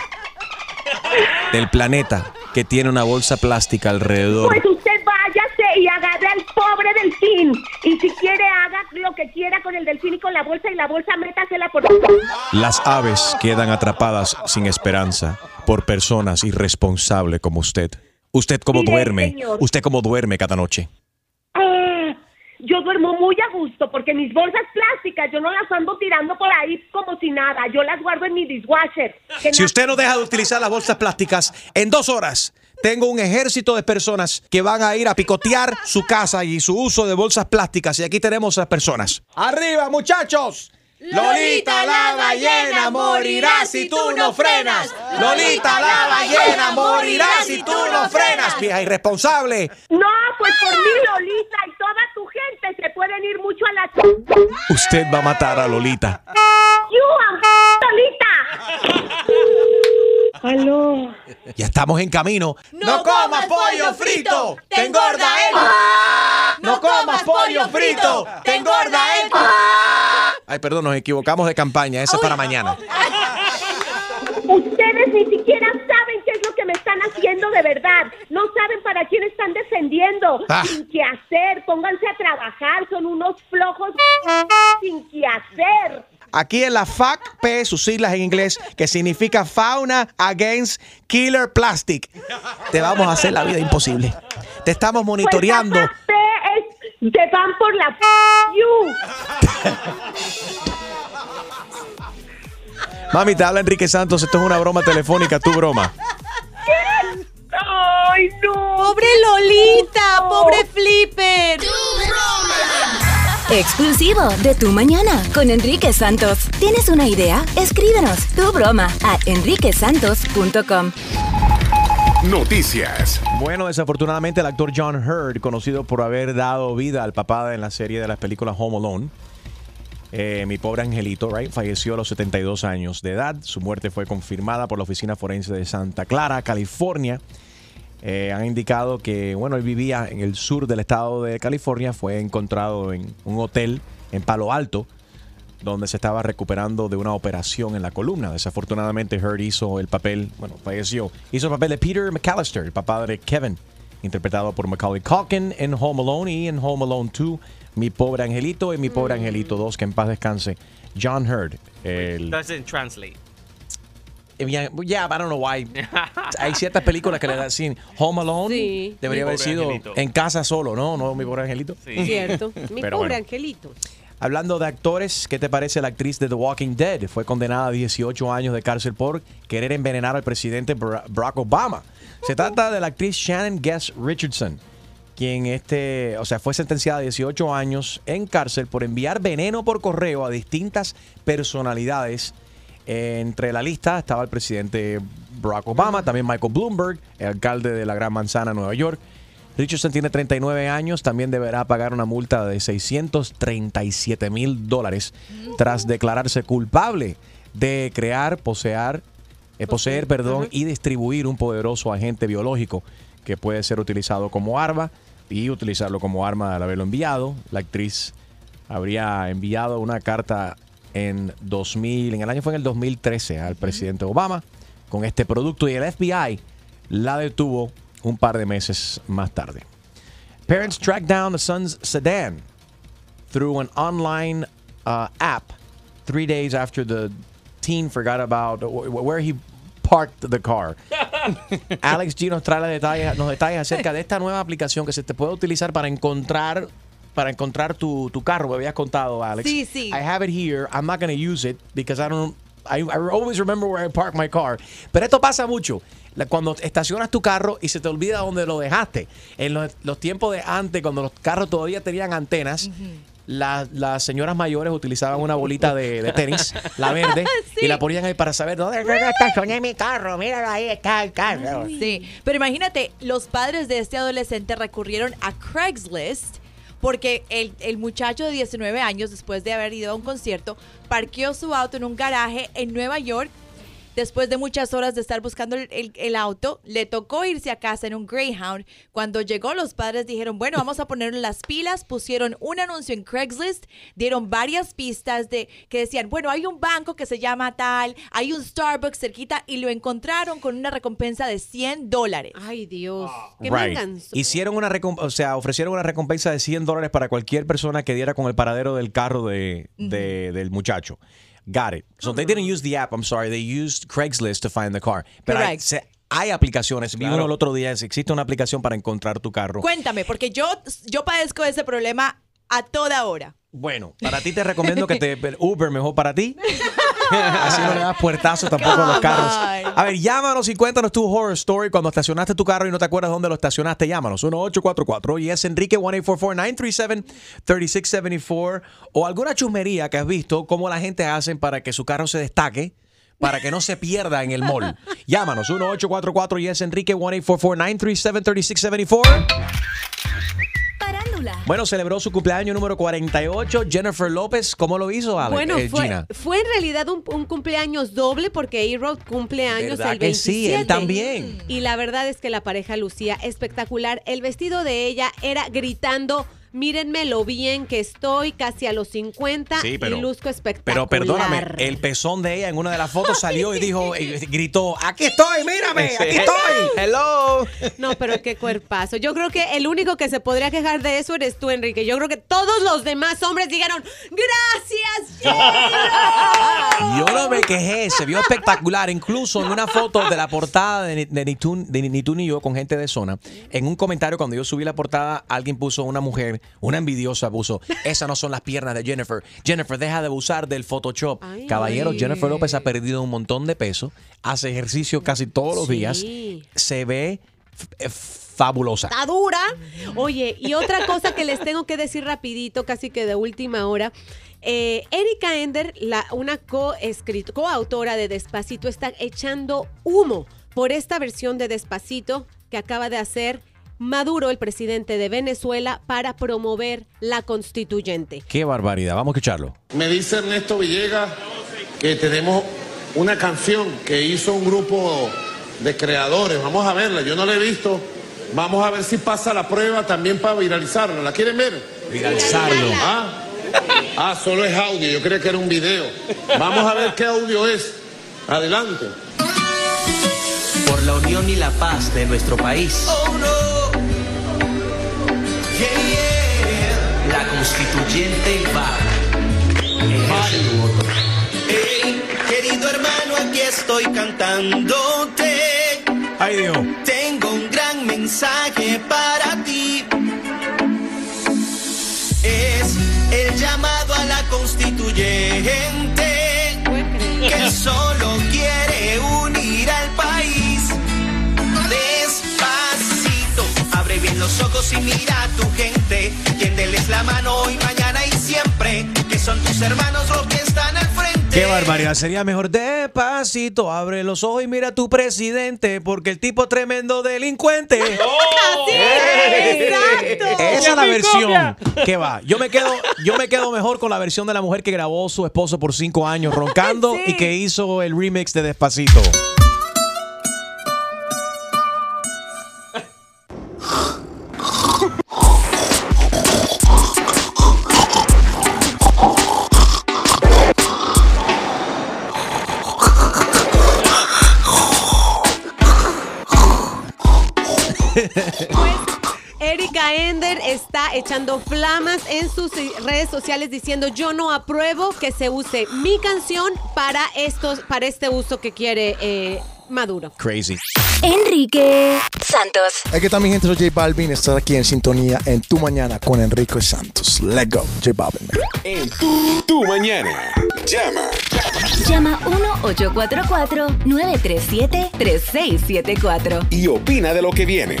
del planeta que tiene una bolsa plástica alrededor. Pues usted váyase y agarre al pobre delfín. Y si quiere, haga lo que quiera con el delfín y con la bolsa, y la bolsa métasela por... Las aves quedan atrapadas sin esperanza por personas irresponsables como usted. Usted como duerme, usted como duerme cada noche. Yo duermo muy a gusto porque mis bolsas plásticas yo no las ando tirando por ahí como si nada. Yo las guardo en mi dishwasher. Si usted no deja de utilizar las bolsas plásticas, en dos horas tengo un ejército de personas que van a ir a picotear su casa y su uso de bolsas plásticas. Y aquí tenemos a las personas. ¡Arriba, muchachos! Lolita la ballena morirá si tú no frenas. Lolita la ballena morirá si tú no frenas. Vieja irresponsable. No, pues por mí, Lolita, y toda tu gente se pueden ir mucho a la... ch- Usted va a matar a Lolita. ¡You, Lolita! Aló. Ya estamos en camino. ¡No comas pollo frito! ¡Te engorda él! ¡No comas pollo frito! ¡Te engorda él! Ay, perdón, nos equivocamos de campaña. Esa es para mañana. Ustedes ni siquiera saben qué es lo que me están haciendo de verdad. No saben para quién están defendiendo. Ah. Sin qué hacer. Pónganse a trabajar. Son unos flojos sin qué hacer. Aquí en la FACP, sus siglas en inglés, que significa Fauna Against Killer Plastic. Te vamos a hacer la vida imposible. te estamos monitoreando. Pues esa es- te van por la f- you. Mami, te habla Enrique Santos. Esto es una broma telefónica, tu broma. Ay, no. Pobre Lolita, pobre Flipper. Exclusivo de Tu Mañana con Enrique Santos. ¿Tienes una idea? Escríbenos tu broma a enriquesantos.com. Noticias. Bueno, desafortunadamente el actor John Hurt, conocido por haber dado vida al papá en la serie de las películas Home Alone, eh, mi pobre angelito, right, falleció a los 72 años de edad. Su muerte fue confirmada por la Oficina Forense de Santa Clara, California. Eh, han indicado que, bueno, él vivía en el sur del estado de California. Fue encontrado en un hotel en Palo Alto, donde se estaba recuperando de una operación en la columna. Desafortunadamente, Hurt hizo el papel, bueno, falleció. Hizo el papel de Peter McAllister, el papá de Kevin, interpretado por Macaulay Culkin en Home Alone y en Home Alone 2, Mi Pobre Angelito y Mi Pobre Angelito 2, que en paz descanse. John Hurt, el... Doesn't translate. Yeah, yeah, I don't know why. (laughs) Hay ciertas películas que le dan así. Home Alone Sí. debería haber sido angelito. en casa solo, ¿no? No, mi pobre angelito. Cierto. (laughs) Mi Pero pobre bueno. angelito. Hablando de actores, ¿qué te parece la actriz de The Walking Dead? Fue condenada a 18 años de cárcel por querer envenenar al presidente Barack Obama. Se trata de la actriz Shannon Guest Richardson, quien este, o sea, fue sentenciada a 18 años en cárcel por enviar veneno por correo a distintas personalidades. Entre la lista estaba el presidente Barack Obama, también Michael Bloomberg, el alcalde de la Gran Manzana, Nueva York. Richardson tiene 39 años, también deberá pagar una multa de 637 mil dólares tras declararse culpable de crear, poseer, eh, poseer perdón, y distribuir un poderoso agente biológico que puede ser utilizado como arma y utilizarlo como arma al haberlo enviado. La actriz habría enviado una carta en 2000, en el año fue en el 2013 al presidente Obama con este producto y el FBI la detuvo un par de meses más tarde. Parents tracked down the son's sedan through an online uh, app three days after the teen forgot about wh- where he parked the car. (laughs) Alex G nos trae detalles acerca de esta nueva aplicación que se te puede utilizar para encontrar para encontrar tu, tu carro. Me habías contado, Alex. Sí, sí. I have it here. I'm not going to use it because I don't. I, I always remember where I park my car. Pero esto pasa mucho. Cuando estacionas tu carro y se te olvida dónde lo dejaste. En los, los tiempos de antes, cuando los carros todavía tenían antenas, la- las señoras mayores utilizaban una bolita de, de tenis, la (laughs) verde, y la ponían ahí para saber dónde estacioné mi carro. Míralo ahí, está el carro. Sí, pero imagínate, los padres de este adolescente recurrieron a Craigslist porque el, el muchacho de 19 años, después de haber ido a un concierto, parqueó su auto en un garaje en Nueva York. Después de muchas horas de estar buscando el, el- el auto, le tocó irse a casa en un Greyhound. Cuando llegó, los padres dijeron, bueno, vamos a ponerle las pilas. Pusieron un anuncio en Craigslist, dieron varias pistas de que decían, bueno, hay un banco que se llama tal, hay un Starbucks cerquita y lo encontraron con una recompensa de 100 dólares. Ay, Dios. Qué Right. Hicieron una recom- o sea, ofrecieron una recompensa de 100 dólares para cualquier persona que diera con el paradero del carro de, de- del muchacho. Got it. So they didn't use the app, I'm sorry. They used Craigslist to find the car. Pero hay, Correct. se- hay aplicaciones. Vi uno el otro día. Existe una aplicación para encontrar tu carro. Cuéntame, porque yo, yo padezco ese problema a toda hora. Bueno, para ti te recomiendo que te (laughs) Uber mejor para ti. Así no le das puertazo tampoco a los carros. A ver, llámanos y cuéntanos tu horror story cuando estacionaste tu carro y no te acuerdas dónde lo estacionaste. Llámanos. 1844 y es Enrique 1-844-937-3674 o alguna chusmería que has visto cómo la gente hacen para que su carro se destaque. Para que no se pierda en el mall. Llámanos 1-844 y es Enrique 1-844-937-3674. Bueno, celebró su cumpleaños número 48. Jennifer López, ¿cómo lo hizo, Ale? Bueno, eh, fue, Gina? fue en realidad un, un cumpleaños doble porque A-Rod cumple años ¿Verdad el que 27. sí? Él también. Y la verdad es que la pareja lucía espectacular. El vestido de ella era gritando, mírenme lo bien que estoy, casi a los 50 Sí, pero- y luzco espectacular. Pero perdóname, el pezón de ella en una de las fotos salió y dijo, y gritó, aquí estoy, mírame, aquí estoy. (laughs) Hello. No, pero qué cuerpazo. Yo creo que el único que se podría quejar de eso eres tú, Enrique. Yo creo que todos los demás hombres dijeron, gracias, Jennifer". Yo no me quejé, se vio espectacular. Incluso en una foto de la portada de, Ni- de Ni, tú, de Ni Tú Ni Yo con gente de zona, en un comentario cuando yo subí la portada, alguien puso una mujer, una envidiosa puso, esas no son las piernas de Jennifer. Jennifer, deja de abusar del Photoshop. Caballero, Jennifer López ha perdido un montón de peso, hace ejercicio casi todos los días, se ve eh, fabulosa. Está dura. Oye, y otra cosa que les tengo que decir rapidito, casi que de última hora. Eh, Erika Ender, la, una coautora de Despacito, está echando humo por esta versión de Despacito que acaba de hacer Maduro, el presidente de Venezuela, para promover la constituyente. Qué barbaridad, vamos a escucharlo. Me dice Ernesto Villegas que tenemos una canción que hizo un grupo de creadores. Vamos a verla, yo no la he visto. Vamos a ver si pasa la prueba también para viralizarla. ¿La quieren ver? Viralizarlo. Ah, ah, solo es audio, yo creía que era un video. Vamos a ver qué audio es. Adelante. por la unión y la paz de nuestro país. La constituyente va. Ejerce tu voto. Hey, querido hermano, aquí estoy cantándote. Ay Dios. Tengo un gran mensaje para ti. Es el llamado a la constituyente que solo los ojos y mira a tu gente. Tiéndeles la mano hoy, mañana y siempre. Que son tus hermanos los que están al frente. Qué barbaridad. Sería mejor despacito, abre los ojos y mira a tu presidente, porque el tipo es tremendo delincuente. (laughs) Exacto. Esa es la versión que va. Yo me quedo, yo me quedo mejor con la versión de la mujer que grabó su esposo por cinco años roncando (laughs) y que hizo el remix de Despacito. Erika Ender está echando flamas en sus redes sociales diciendo yo no apruebo que se use mi canción para estos para este uso que quiere eh, Maduro. Crazy. Enrique Santos. Aquí está mi gente, soy J Balvin. Estar aquí en sintonía en Tu Mañana con Enrique Santos. Let's go, J Balvin. En tu, tu mañana. Llama. Llama 1-844-937-3674. Y opina de lo que viene.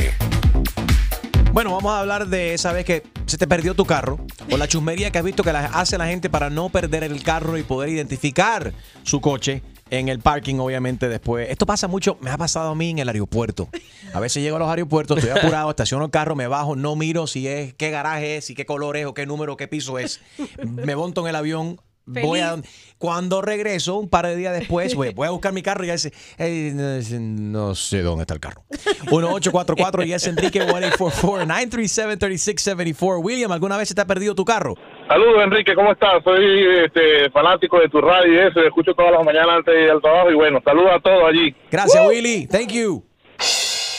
Bueno, vamos a hablar de esa vez que se te perdió tu carro o la chusmería que has visto que la- hace la gente para no perder el carro y poder identificar su coche en el parking, obviamente, después. Esto pasa mucho, me ha pasado a mí en el aeropuerto. A veces llego a los aeropuertos, estoy apurado, (laughs) estaciono el carro, me bajo, no miro si es, qué garaje es, y qué color es, o qué número, qué piso es. Me monto en el avión. Voy a, cuando regreso, un par de días después, voy, voy a buscar mi carro y ya dice, "Ey, no, no sé dónde está el carro. 1844 y es Enrique 1844-937-3674. William, ¿alguna vez se te ha perdido tu carro? Saludos, Enrique, ¿cómo estás? Soy este, fanático de tu radio y eso, escucho todas las mañanas antes de ir al trabajo y bueno, saludos a todos allí. Gracias, Willy. Thank you.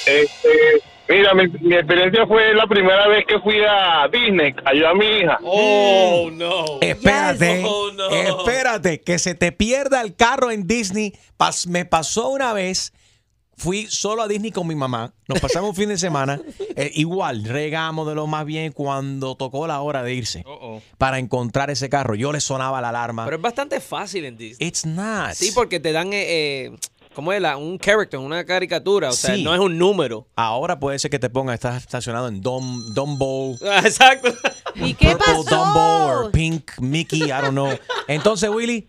Este, mira, mi, mi experiencia fue la primera vez que fui a Disney, ayudar a mi hija. Oh, no. Espérate, Oh, no. espérate, que se te pierda el carro en Disney. Pas- me pasó una vez, fui solo a Disney con mi mamá, nos pasamos un fin de semana, (laughs) eh, igual, regamos de lo más bien cuando tocó la hora de irse para encontrar ese carro. Yo le sonaba la alarma. Pero es bastante fácil en Disney. It's not. Sí, porque te dan, eh, eh, ¿cómo es? La, un character, una caricatura. O sea, no es un número. Ahora puede ser que te ponga, estás estacionado en Dum, Dumbo. (laughs) Exacto. ¿Y qué Purple Dumbo o Pink Mickey, I don't know. Entonces, Willy.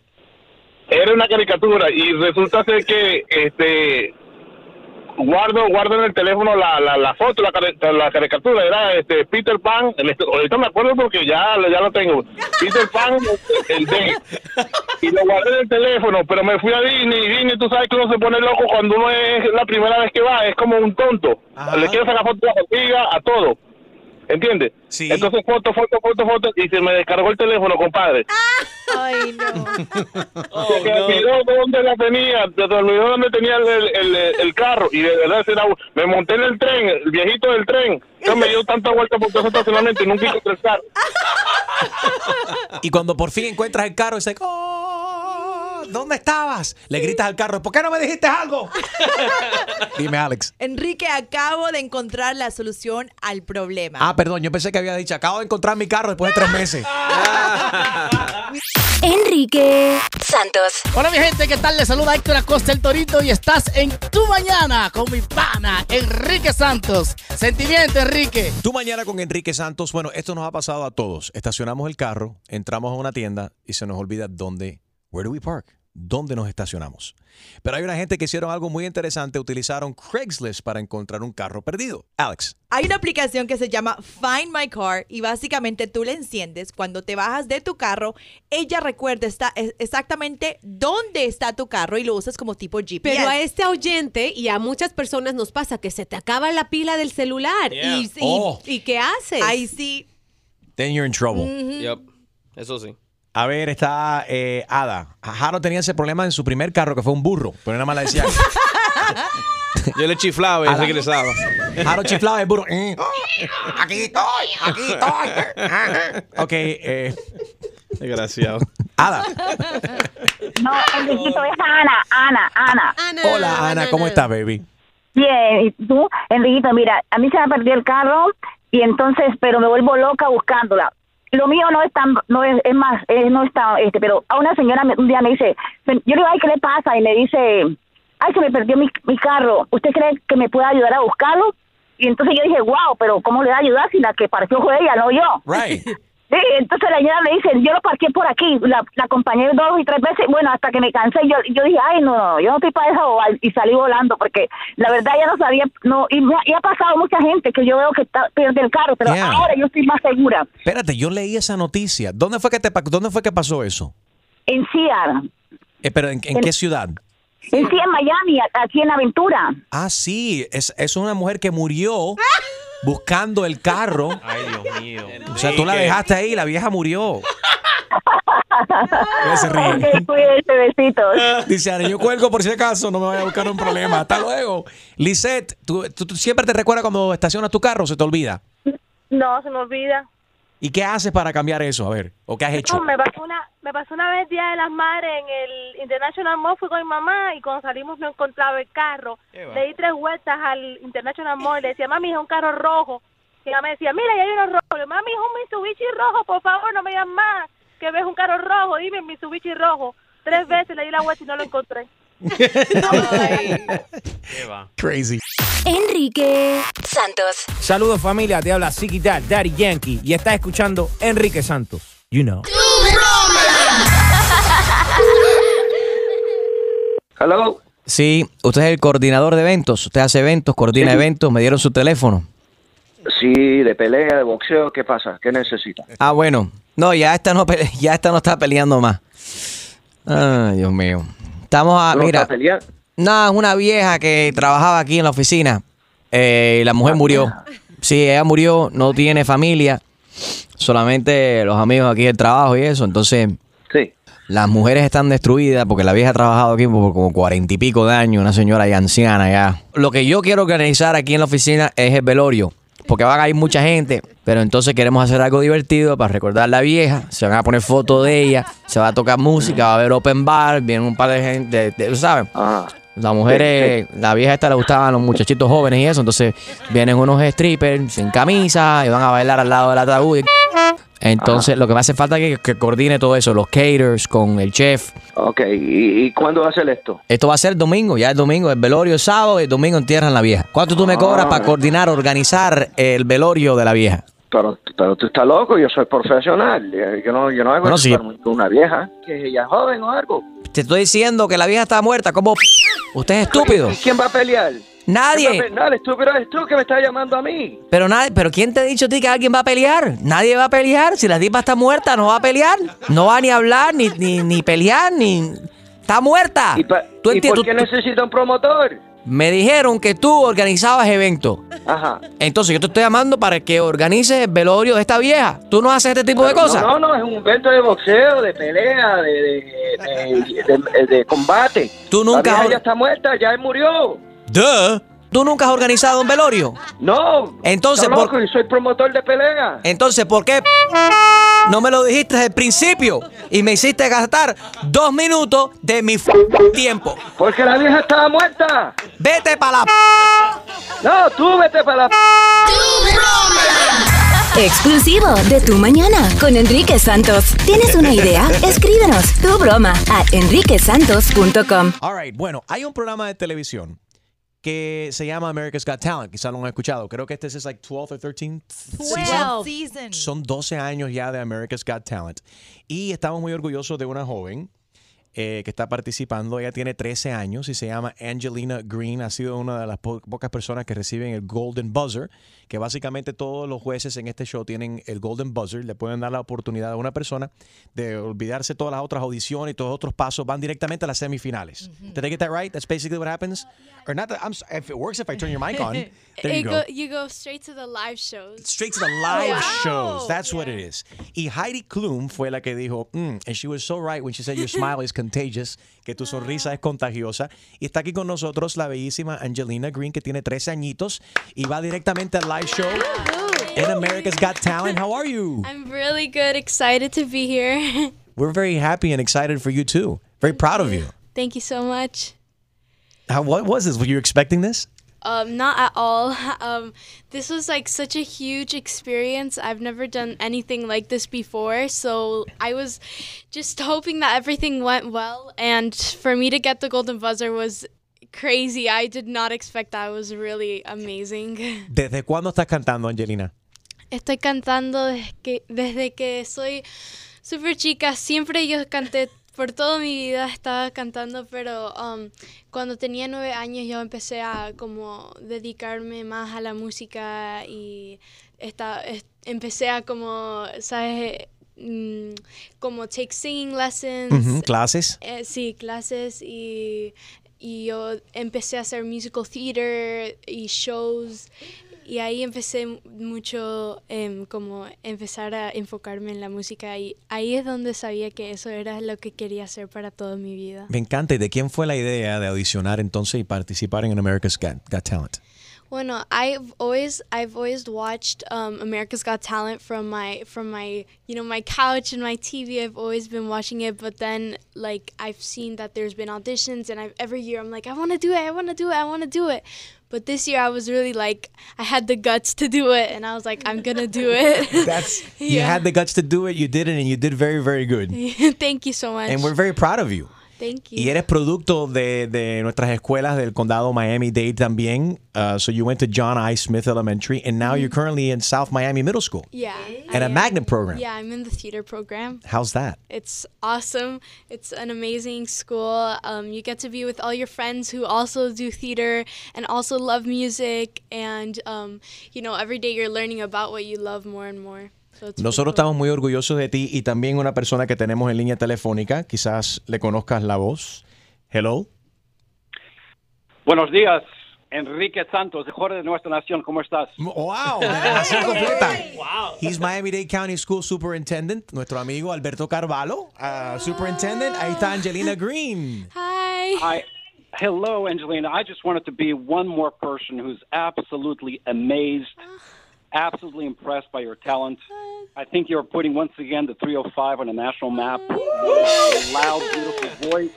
Era una caricatura y resulta ser que este guardo guardo en el teléfono la, la, la foto, la, cari- la caricatura, era este Peter Pan, el est- ahorita me acuerdo porque ya, ya lo tengo, Peter Pan, el D, y lo guardé en el teléfono, pero me fui a Disney, y Disney tú sabes que uno se pone loco cuando uno es la primera vez que va, es como un tonto, le quiero sacar foto a la barriga, a todo, ¿entiendes? Entonces foto, foto, foto, foto, y se me descargó el teléfono, compadre. Ay, no. (laughs) se me olvidó dónde la tenía, se me olvidó dónde tenía el, el, el- el carro y de verdad era me monté en el tren, el viejito del tren, yo me dio tanta vuelta por todo ese estacionamiento y nunca encontré el carro. Y cuando por fin encuentras el carro, dice, "Oh", ¿dónde estabas? Le gritas al carro, ¿por qué no me dijiste algo? (laughs) Dime, Alex. Enrique, acabo de encontrar la solución al problema. Ah, perdón, yo pensé que había dicho, acabo de encontrar mi carro después de tres meses. (laughs) Enrique Santos. Hola mi gente, ¿qué tal? Les saluda Héctor Acosta el Torito y estás en Tu Mañana con mi pana Enrique Santos. Sentimiento, Enrique. Tu mañana con Enrique Santos. Bueno, esto nos ha pasado a todos. Estacionamos el carro, entramos a una tienda y se nos olvida dónde, where do we park? ¿Dónde nos estacionamos? Pero hay una gente que hicieron algo muy interesante, utilizaron Craigslist para encontrar un carro perdido. Alex. Hay una aplicación que se llama Find My Car y básicamente tú la enciendes. Cuando te bajas de tu carro, ella recuerda está, es- exactamente dónde está tu carro y lo usas como tipo GPS. Pero a este oyente y a muchas personas nos pasa que se te acaba la pila del celular. Yeah. Y, y- Oh. ¿y qué haces? Ahí sí. Then you're in trouble. Yep. Eso sí. A ver, está eh, Ada. Jaro tenía ese problema en su primer carro, que fue un burro, pero nada más le decía. (laughs) Yo le chiflaba y A la- regresaba. Jaro chiflaba el burro. "Eh, (laughs) Aquí estoy, aquí estoy. Ok, eh, Desgraciado. Ada. No, Enriquito, es Ana, Ana, Ana. Hola, Ana, ¿cómo estás, baby? Bien, ¿y tú? Enriquito, mira, a mí se me perdió el carro y entonces, pero me vuelvo loca buscándola. Lo mío no es tan, no es, es más, eh, no está, este, pero a una señora me- un día me dice, yo le digo, ay, ¿qué le pasa? Y me dice, ay, se me perdió mi, mi carro, ¿usted cree que me puede ayudar a buscarlo? Y entonces yo dije, wow, pero ¿cómo le va a ayudar si la que partió fue ella, no yo? Right. (laughs) Sí, entonces la señora me dice, yo lo parqué por aquí, la, la acompañé dos y tres veces, bueno, hasta que me cansé, yo, yo dije, ay, no, no, yo no estoy para eso, y salí volando, porque la verdad ya no sabía, no, y, me ha- y ha pasado mucha gente que yo veo que está, pierde el carro, pero Yeah. ahora yo estoy más segura. Espérate, yo leí esa noticia. ¿Dónde fue que te dónde fue que pasó eso? En Seattle, Eh, pero ¿en, en En- qué ciudad? en sí en Miami, aquí en Aventura. Ah, sí, es, es una mujer que murió (laughs) buscando el carro. Ay, Dios mío. O sea, tú la dejaste ahí la vieja murió. (laughs) Se ríe. Cuídese, besitos. Dice Ana, yo cuelgo por si acaso, no me vaya a buscar un problema. Hasta luego. Lisette, ¿tú, tú- tú siempre te recuerdas cuando estacionas tu carro o se te olvida? No, se me olvida. ¿Y qué haces para cambiar eso? A ver, ¿o qué has hecho? No, me pasó una me pasó una vez Día de las Madres en el International Mall, fui con mi mamá y cuando salimos no encontraba el carro. Le di tres vueltas al International Mall y le decía, mami, es un carro rojo. Y ella me decía, mira, ya hay uno rojo. Le, mami, es un Mitsubishi rojo, por favor, no me digas más. Que ves un carro rojo, dime Mitsubishi rojo. Tres (laughs) veces le di la vuelta y no lo encontré. (laughs) Crazy. Enrique Santos. Saludos familia, te habla Ziggy Dad, Daddy Yankee y estás escuchando Enrique Santos. You know. Hello. Sí, usted es el coordinador de eventos. Usted hace eventos, coordina Sí. eventos. Me dieron su teléfono. Sí, de pelea, de boxeo, ¿qué pasa? ¿Qué necesita? Ah, bueno. No, ya esta no, (laughs) pele- ya esta no está peleando más. Ay, Dios mío. Estamos a, ¿No mira. No, es una vieja que trabajaba aquí en la oficina. Eh, la mujer murió. Sí, ella murió, no tiene familia. Solamente los amigos aquí del trabajo y eso. Entonces, Sí. las mujeres están destruidas porque la vieja ha trabajado aquí por como cuarenta y pico de años, una señora ya anciana ya. Lo que yo quiero organizar aquí en la oficina es el velorio. Porque van a ir mucha gente, pero entonces queremos hacer algo divertido para recordar a la vieja. Se van a poner fotos de ella, se va a tocar música, va a haber open bar, viene un par de gente, de- de- ¿sabes? Las mujeres, la vieja esta le gustaban los muchachitos jóvenes y eso, entonces vienen unos strippers sin camisa y van a bailar al lado del ataúd. Entonces, lo que me hace falta es que, que coordine todo eso, los caters con el chef. Ok, ¿y, y cuándo va a ser esto? Esto va a ser domingo, ya el domingo, el velorio es sábado y el domingo entierran la vieja. ¿Cuánto tú me cobras para coordinar, organizar el velorio de la vieja? Pero, pero tú estás loco, yo soy profesional. eh, Yo no, yo no hago Bueno, sí. con una vieja que ella es joven o algo. Te estoy diciendo que la vieja está muerta, ¿cómo? Usted es estúpido. ¿Y quién va a pelear? Nadie. ¿Quién va a pelear? Estúpido eres tú que me estás llamando a mí. Pero nadie, pero ¿quién te ha dicho a ti que alguien va a pelear? Nadie va a pelear. Si la tipa está muerta, no va a pelear. No va ni a hablar, ni, ni, ni pelear, ni. Está muerta. ¿Y, pa- ¿Tú por qué Tú- necesita un promotor? Me dijeron que tú organizabas eventos. Ajá. Entonces yo te estoy llamando para que organices el velorio de esta vieja. ¿Tú no haces este tipo de Pero cosas? No, no, es un evento de boxeo, de pelea, de, de, de- de- de combate. Tú nunca La vieja ya está muerta, ya él murió. Duh. ¿Tú nunca has organizado un velorio? No. Entonces, está por- loco, y soy promotor de pelea. Entonces, ¿por qué no me lo dijiste desde el principio? Y me hiciste gastar dos minutos de mi f- tiempo. Porque la vieja estaba muerta. Vete para la... No, tú vete para la... Exclusivo de Tu Mañana con Enrique Santos. ¿Tienes una idea? Escríbenos tu broma a enriquesantos.com. All right, bueno, hay un programa de televisión que se llama America's Got Talent. Quizás lo han escuchado. Creo que este es like 12 o 13 season. season. Son 12 años ya de America's Got Talent. Y estamos muy orgullosos de una joven eh, que está participando. Ella tiene 13 años y se llama Angelina Green. Ha sido una de las po- pocas personas que reciben el Golden Buzzer, que básicamente todos los jueces en este show tienen el Golden Buzzer. Le pueden dar la oportunidad a una persona de olvidarse todas las otras audiciones y todos los otros pasos. Van directamente a las semifinales. Did I get that right? That's basically what happens? Or not that, I'm, if it works if I turn your mic on. (laughs) There you go. go- you go straight to the live shows. Straight to the live Wow. shows. That's what it is. Y Heidi Klum fue la que dijo, mm, and she was so right when she said your (laughs) smile is contagious, que tu ah. sonrisa es contagiosa. Y está aquí con nosotros la bellísima Angelina Green, que tiene 13 añitos y va directamente al live show ah, en America's Got Talent. How are you? (laughs) I'm really good, excited to be here. (laughs) We're very happy and excited for you too. Very proud of you. Thank you so much. How, what was this? Were you expecting this? Um, not at all. (laughs) Um, this was like such a huge experience. I've never done anything like this before, so I was just (laughs) hoping that everything went well. And for me to get the golden buzzer was crazy. I did not expect that. It was really amazing. (laughs) ¿Desde cuándo estás cantando, Angelina? Estoy cantando desde que, desde que soy súper chica. Siempre yo canté, por toda mi vida estaba cantando, pero um, cuando tenía nueve años yo empecé a como dedicarme más a la música y esta, es- empecé a como, ¿sabes? Mm, como take singing lessons. Clases. Eh, sí, clases y, y yo empecé a hacer musical theater y shows y ahí empecé mucho em, como empezar a enfocarme en la música y ahí es donde sabía que eso era lo que quería hacer para toda mi vida. Me encanta. ¿Y de quién fue la idea de audicionar entonces y participar en America's Got, Got Talent? Bueno, I've always I've always watched um, America's Got Talent from my from my you know my couch and my TV. I've always been watching it, but then like I've seen that there's been auditions, and I've, every year I'm like I want to do it, I want to do it, I want to do it. But this year I was really like I had the guts to do it, and I was like I'm gonna do it. (laughs) That's you had the guts to do it. You did it, and you did very, very good. (laughs) Thank you so much. And we're very proud of you. Thank you. Y eres producto de, de nuestras escuelas del condado Miami-Dade también. Uh, so you went to John I. Smith Elementary, and now you're currently in South Miami Middle School. yeah. And I a am. magnet program. Yeah, I'm in the theater program. How's that? It's awesome. It's an amazing school. Um, you get to be with all your friends who also do theater and also love music. And, um, you know, every day you're learning about what you love more and more. Nosotros estamos muy orgullosos de ti y también una persona que tenemos en línea telefónica. Quizás le conozcas la voz. Hello. Buenos días, Enrique Santos, mejor de nuestra nación, ¿cómo estás? ¡Wow! de la nación completa. He's Miami-Dade County School Superintendent, nuestro amigo Alberto Carvalho. uh, Superintendent, ahí está Angelina Green. Hi. Hi. Hello, Angelina. I just wanted to be one more person who's absolutely amazed, absolutely impressed by your talent. I think you're putting once again the 305 on a national map. Your loud, beautiful voice.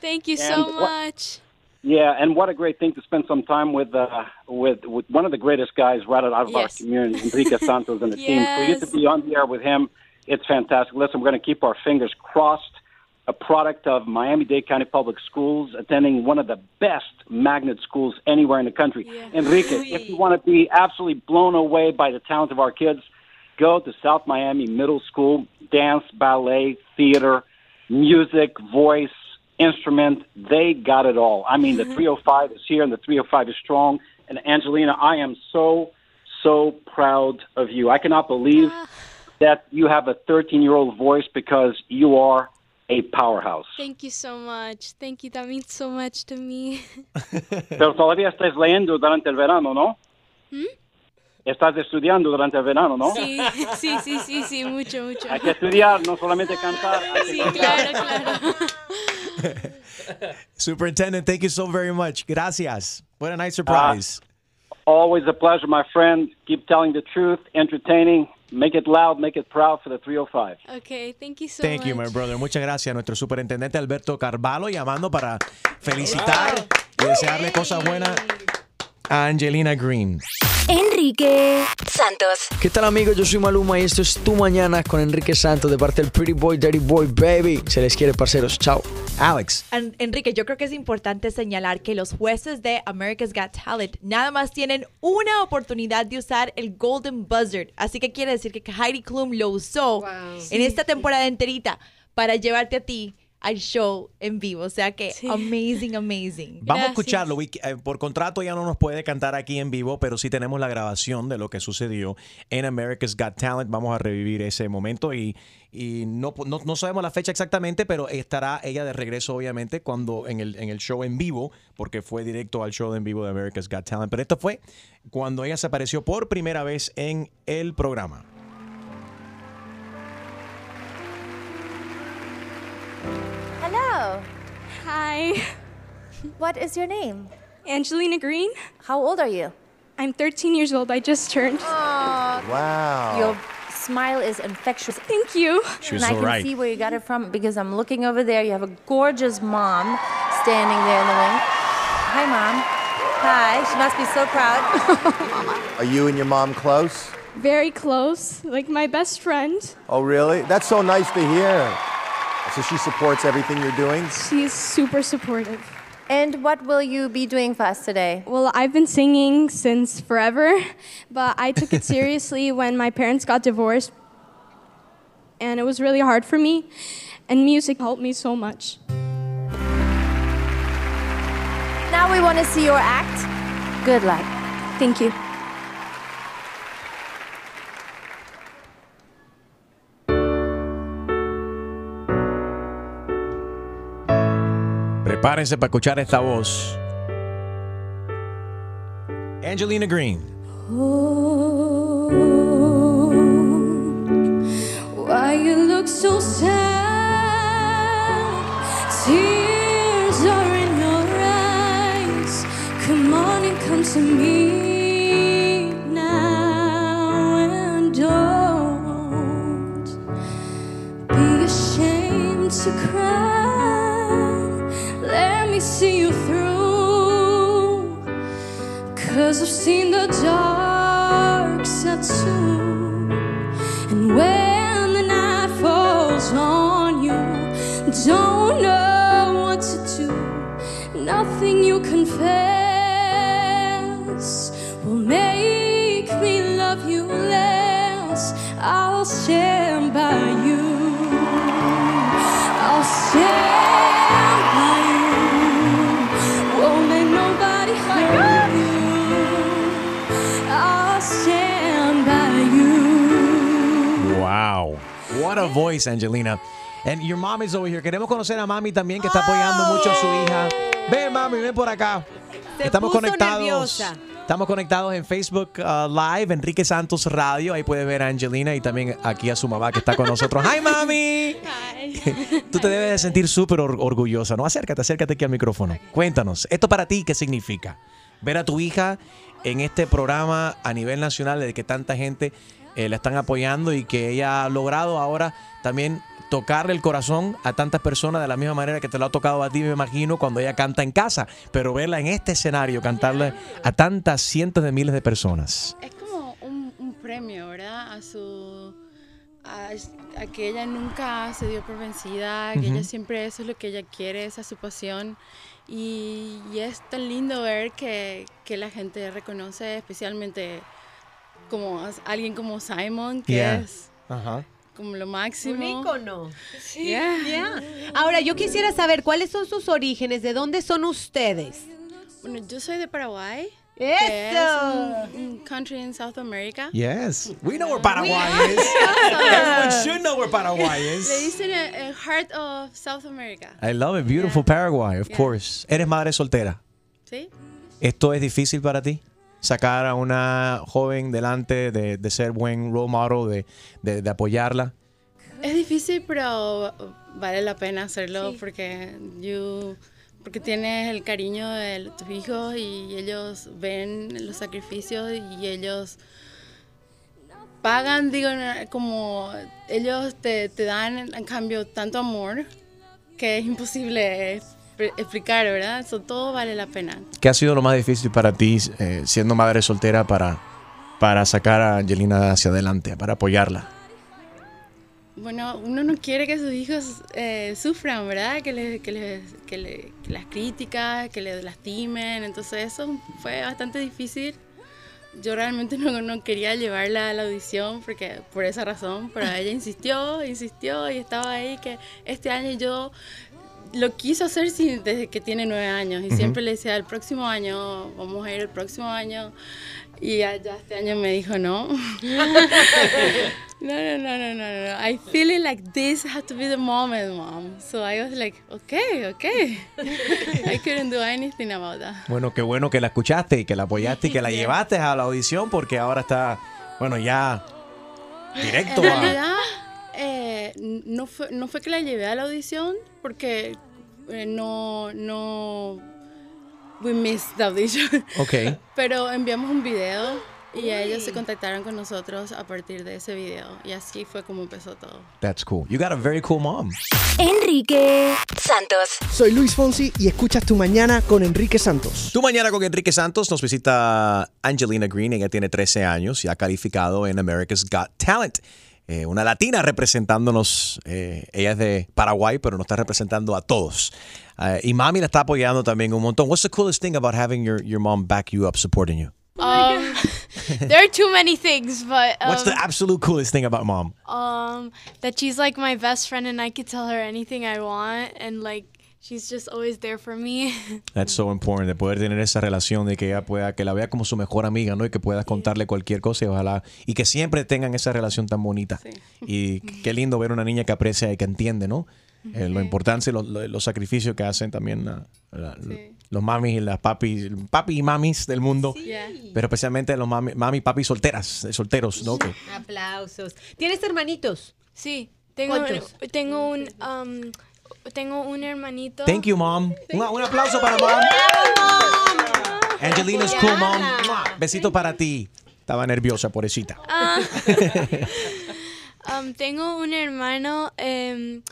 Thank you so And what- much. Yeah, and what a great thing to spend some time with uh, with with one of the greatest guys right out of our Yes. community, Enrique (laughs) Santos, and the team. For you to Yes. be on the air with him, it's fantastic. Listen, we're going to keep our fingers crossed. A product of Miami-Dade County Public Schools, attending one of the best magnet schools anywhere in the country. Enrique, if you want to be absolutely blown away by the talent of our kids, go to South Miami Middle School. Dance, ballet, theater, music, voice, instrument. They got it all. I mean, the mm-hmm. 305 is here and the 305 is strong. And Angelina, I am so, so proud of you. I cannot believe ah. that you have a 13 year old voice because you are a powerhouse. Thank you so much. Thank you. That means so much to me. (laughs) Pero todavía estás leyendo durante el verano, ¿no? ¿Mm? Estás estudiando durante el verano, ¿no? Sí, sí, sí, sí, sí, mucho, mucho. Hay que estudiar, no solamente cantar. (laughs) Sí, estudiar. claro, claro. Superintendent, thank you so very much. Gracias. What a nice surprise. Always a pleasure, my friend. Keep telling the truth, entertaining. Make it loud, make it proud for the 305. Okay, thank you so Thank much. you, my brother. Muchas gracias a nuestro superintendente Alberto Carvalho llamando para felicitar y desearle cosas buenas a Angelina Green. Enrique Santos. ¿Qué tal amigos? Yo soy Maluma y esto es Tu Mañana con Enrique Santos de parte del Pretty Boy, Dirty Boy, Baby. Se les quiere, parceros. Chao. Alex. En- Enrique, yo creo que es importante señalar que los jueces de America's Got Talent nada más tienen una oportunidad de usar el Golden Buzzard. Así que quiere decir que Heidi Klum lo usó en esta temporada enterita para llevarte a ti al show en vivo. O sea que amazing, (laughs) amazing. Vamos a escucharlo. We- eh, Por contrato ya no nos puede cantar aquí en vivo, pero sí tenemos la grabación de lo que sucedió en America's Got Talent. Vamos a revivir ese momento y, y no, no, no sabemos la fecha exactamente, pero estará ella de regreso obviamente cuando en el, en el show en vivo, porque fue directo al show en vivo de America's Got Talent. Pero esto fue cuando ella se apareció por primera vez en el programa. Hi. What is your name? Angelina Green. How old are you? I'm 13 years old. I just turned. Wow. Your smile is infectious. Thank you. She was and I so can right. see where you got it from because I'm looking over there. You have a gorgeous mom standing there in the wing. Hi, mom. Hi. She must be so proud. (laughs) Are you and your mom close? Very close, like my best friend. Oh, really? That's so nice to hear. So she supports everything you're doing? She's super supportive. And what will you be doing for us today? Well, I've been singing since forever, but I took it (laughs) seriously when my parents got divorced. And it was really hard for me, and music helped me so much. Now we want to see your act. Good luck. Thank you. Prepárense para escuchar esta voz. Angelina Green. Oh, why you look so sad? Tears are in your eyes. Come on and come to me Cause I've seen the dark side too. And when the night falls on you, don't know what to do. Nothing you confess will make me love you less. I'll stand by you. What a voice, Angelina. And your mom is over here. Queremos conocer a mami también, que está apoyando mucho a su hija. Ven, mami, ven por acá. Se Estamos puso conectados. nerviosa. Estamos conectados en Facebook uh, Live, Enrique Santos Radio. Ahí puede ver a Angelina y también aquí a su mamá que está con nosotros. ¡Hi, mami! (laughs) Tú te debes de sentir súper or- orgullosa, ¿no? Acércate, acércate aquí al micrófono. Cuéntanos, ¿esto para ti qué significa? Ver a tu hija en este programa a nivel nacional de que tanta gente eh, la están apoyando y que ella ha logrado ahora también tocarle el corazón a tantas personas de la misma manera que te lo ha tocado a ti, me imagino, cuando ella canta en casa. Pero verla en este escenario, cantarle a tantas cientos de miles de personas. Es como un, un premio, ¿verdad? A su. A, a que ella nunca se dio por vencida, que Ujú. ella siempre eso es lo que ella quiere, esa es su pasión. Y, y es tan lindo ver que, que la gente reconoce, especialmente como alguien como Simon, que Yeah. es Ajá. como lo máximo. Un ícono. Sí. Yeah. Ahora, yo quisiera saber cuáles son sus orígenes, de dónde son ustedes. Bueno, yo soy de Paraguay. ¡Eso! Que es un, un country en South America. Yes, we know where Paraguay is. Everyone should know where Paraguay Le is. dicen el, Heart of South America. I love it, beautiful Paraguay, of course. Eres madre soltera. ¿Sí? ¿Esto es difícil para ti? Sacar a una joven delante de, de ser buen role model, de, de- de apoyarla. Es difícil, pero vale la pena hacerlo porque you porque tienes el cariño de tus hijos y ellos ven los sacrificios y ellos pagan, digo, como ellos te, te dan en cambio tanto amor que es imposible explicar, ¿verdad? Eso todo vale la pena. ¿Qué ha sido lo más difícil para ti eh, siendo madre soltera para, para sacar a Angelina hacia adelante, para apoyarla? Bueno, uno no quiere que sus hijos eh, sufran, ¿verdad? Que, les, que, les, que, le- que las críticas, que les lastimen. Entonces eso fue bastante difícil. Yo realmente (laughs) no, no quería llevarla a la audición porque por esa razón, pero ella insistió, insistió y estaba ahí que este año yo lo quiso hacer sin- desde que tiene nueve años y Ujú. siempre le decía el próximo año, vamos a ir el próximo año y ya, ya este año me dijo (laughs) no. No, no, no, no, no, no. I feel it like this had to be the moment, mom. So I was like, okay, okay. I couldn't do anything about that. Bueno, qué bueno que la escuchaste y que la apoyaste y que la (laughs) llevaste a la audición porque ahora está, bueno, ya (laughs) directo a... eh, no, fue, no fue que la llevé a la audición porque eh, no, no, we missed the audition. (laughs) Ok. Pero enviamos un video y a ellos se contactaron con nosotros a partir de ese video. Y así fue como empezó todo. That's cool. You got a very cool mom. Enrique Santos. Soy Luis Fonsi y escuchas Tu Mañana con Enrique Santos. Tu mañana con Enrique Santos nos visita Angelina Green. Ella tiene 13 años y ha calificado en America's Got Talent. Eh, una latina representándonos. eh, ella es de Paraguay, pero nos está representando a todos. Eh, y mami la está apoyando también un montón. What's the coolest thing about having your, your mom back you up, supporting you? Um, (laughs) there are too many things, but um, What's the absolute coolest thing about mom? um, that she's like my best friend and I could tell her anything I want and like she's just always there for me. (laughs) That's so important, de poder tener esa relación, de que ella pueda, que la vea como su mejor amiga, ¿no? Y que puedas contarle cualquier cosa y ojalá, y que siempre tengan esa relación tan bonita. Y qué lindo ver una niña que aprecia y que entiende, ¿no? Eh, lo importante los, los- sacrificios que hacen también la- la- los mamis y las papis, papi y mamis del mundo. Pero especialmente los mami, mami papi solteras, eh, solteros, ¿no? Aplausos. ¿Tienes hermanitos? Sí, tengo ¿Cuántos? tengo un um, tengo un hermanito. Thank you, mom. Un, un aplauso para mom. Angelina's cool, mom. Besito para ti. Estaba nerviosa, pobrecita. Ah. (laughs) Um, tengo un hermano, em,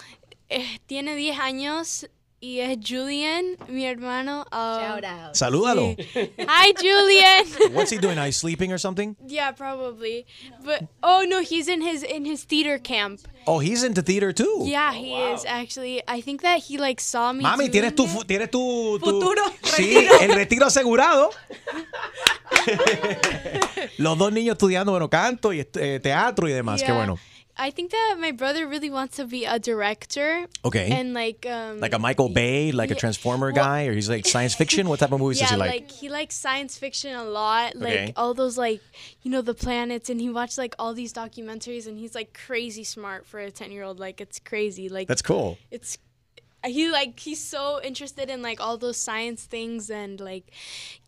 eh, tiene 10 años y es Julian, mi hermano. um, Salúdalo. sí. Hi, Julian. (laughs) What's he doing? Are you sleeping or something? Yeah, probably. But oh no, he's in his in his theater camp. Oh, he's into theater too. Yeah, he is actually. I think that he like saw me. Mami, doing tienes tu, it. tienes tu, tu- Futuro, Sí, el retiro asegurado. (laughs) (laughs) Los dos niños estudiando, bueno, canto y eh, teatro y demás. Qué Yeah. bueno. I think that my brother really wants to be a director. Okay. And like um Like a Michael Bay, like a Transformer well- guy, or he's like science (laughs) fiction. What type of movies yeah, does he like? he likes science fiction a lot. Like Okay. all those like you know the planets, and he watched like all these documentaries, and he's like crazy smart for a ten year old. Like it's crazy. Like That's cool. It's he like he's so interested in like all those science things and like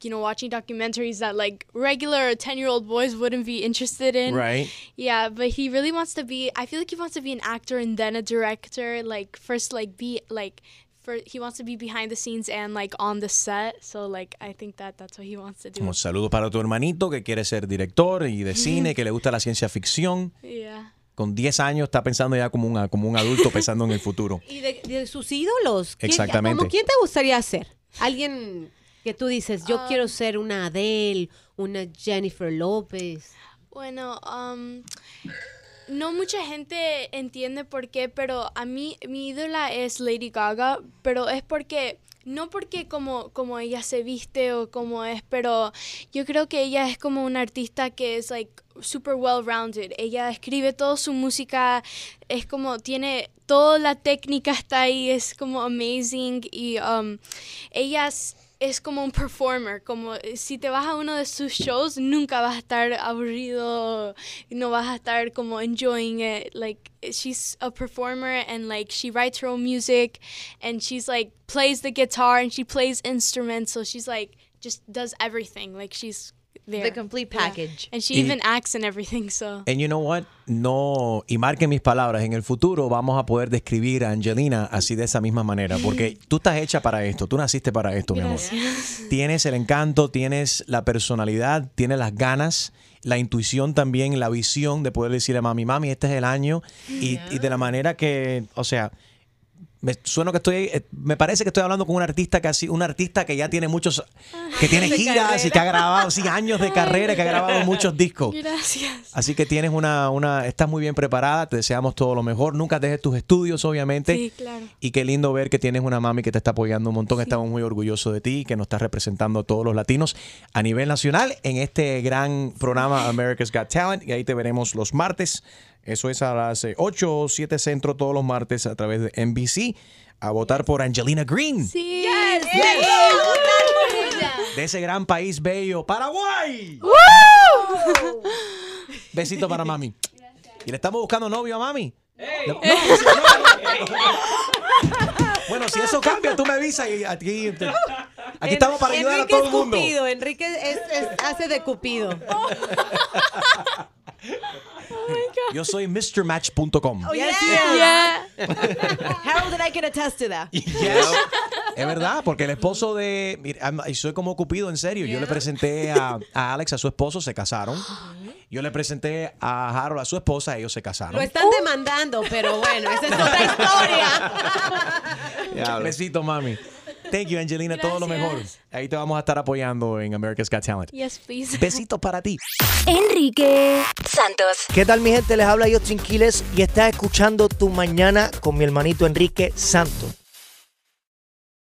you know watching documentaries that like regular 10 year old boys wouldn't be interested in Right. yeah but he really wants to be i feel like he wants to be an actor and then a director like first like be like for he wants to be behind the scenes and like on the set so like i think that that's what he wants to do Un saludo para tu hermanito que quiere ser director y de (laughs) cine, que le gusta la ciencia ficción. yeah Con 10 años está pensando ya como un, como un adulto (laughs) pensando en el futuro. ¿Y de, de sus ídolos? ¿Quién- Exactamente. ¿Cómo quién te gustaría ser? Alguien que tú dices, yo quiero ser una Adele, una Jennifer López. Bueno, um, no mucha gente entiende por qué, pero a mí mi ídola es Lady Gaga, pero es porque no porque como como ella se viste o como es, pero yo creo que ella es como una artista que es like super well rounded. Ella escribe toda su música, es como tiene toda la técnica está ahí, es como amazing y um, ella es, es como un performer, como si te vas a uno de sus shows nunca vas a estar aburrido, no vas a estar como enjoying it, like she's a performer and like she writes her own music and she's like plays the guitar and she plays instruments, so she's like just does everything, like she's there. The complete Yeah. package. And she Y- even acts and everything, so. And you know what? No, y marquen mis palabras, en el futuro vamos a poder describir a Angelina así de esa misma manera, porque (laughs) tú estás hecha para esto, tú naciste para esto, mi amor. Gracias. Tienes el encanto, tienes la personalidad, tienes las ganas, la intuición también, la visión de poder decirle a mami, mami, este es el año, y, y de la manera que, o sea, me sueno que estoy, eh, me parece que estoy hablando con un artista casi, un artista que ya tiene muchos, que tiene De giras y que ha grabado, sí, años de carrera, que ha grabado muchos discos. Gracias. Así que tienes una, una, estás muy bien preparada, te deseamos todo lo mejor. Nunca dejes tus estudios, obviamente. Sí, claro. Y qué lindo ver que tienes una mami que te está apoyando un montón. Estamos muy orgullosos de ti, que nos estás representando a todos los latinos a nivel nacional en este gran programa America's Got Talent. Y ahí te veremos los martes. Eso es a las eh, 8 o 7 centro todos los martes a través de NBC. A votar por Angelina Green. Sí. Yes. De ese gran país bello, Paraguay. (laughs) Besito para mami. Y le estamos buscando novio a mami. No, sí, no. Bueno, si eso cambia, tú me avisas y aquí, te- aquí estamos para ayudar a Enrique todo el mundo. Cupido, Enrique es- es- hace de Cupido. (laughs) Yo soy MrMatch.com. Oh, yes, Yeah. Harold and I can attest to that. (laughs) Yes. Es verdad, porque el esposo de. mira, y soy como Cupido, en serio. Yo le presenté a, a Alex, a su esposo, se casaron. Yo le presenté a Harold, a su esposa, ellos se casaron. Lo están demandando, pero bueno, esa es otra (laughs) historia. Besito, mami. Thank you, Angelina. Todo lo mejor. Ahí te vamos a estar apoyando en America's Got Talent. Yes, please. Besitos para ti. Enrique Santos. ¿Qué tal mi gente? Les habla Justin Quiles y estás escuchando Tu Mañana con mi hermanito Enrique Santos.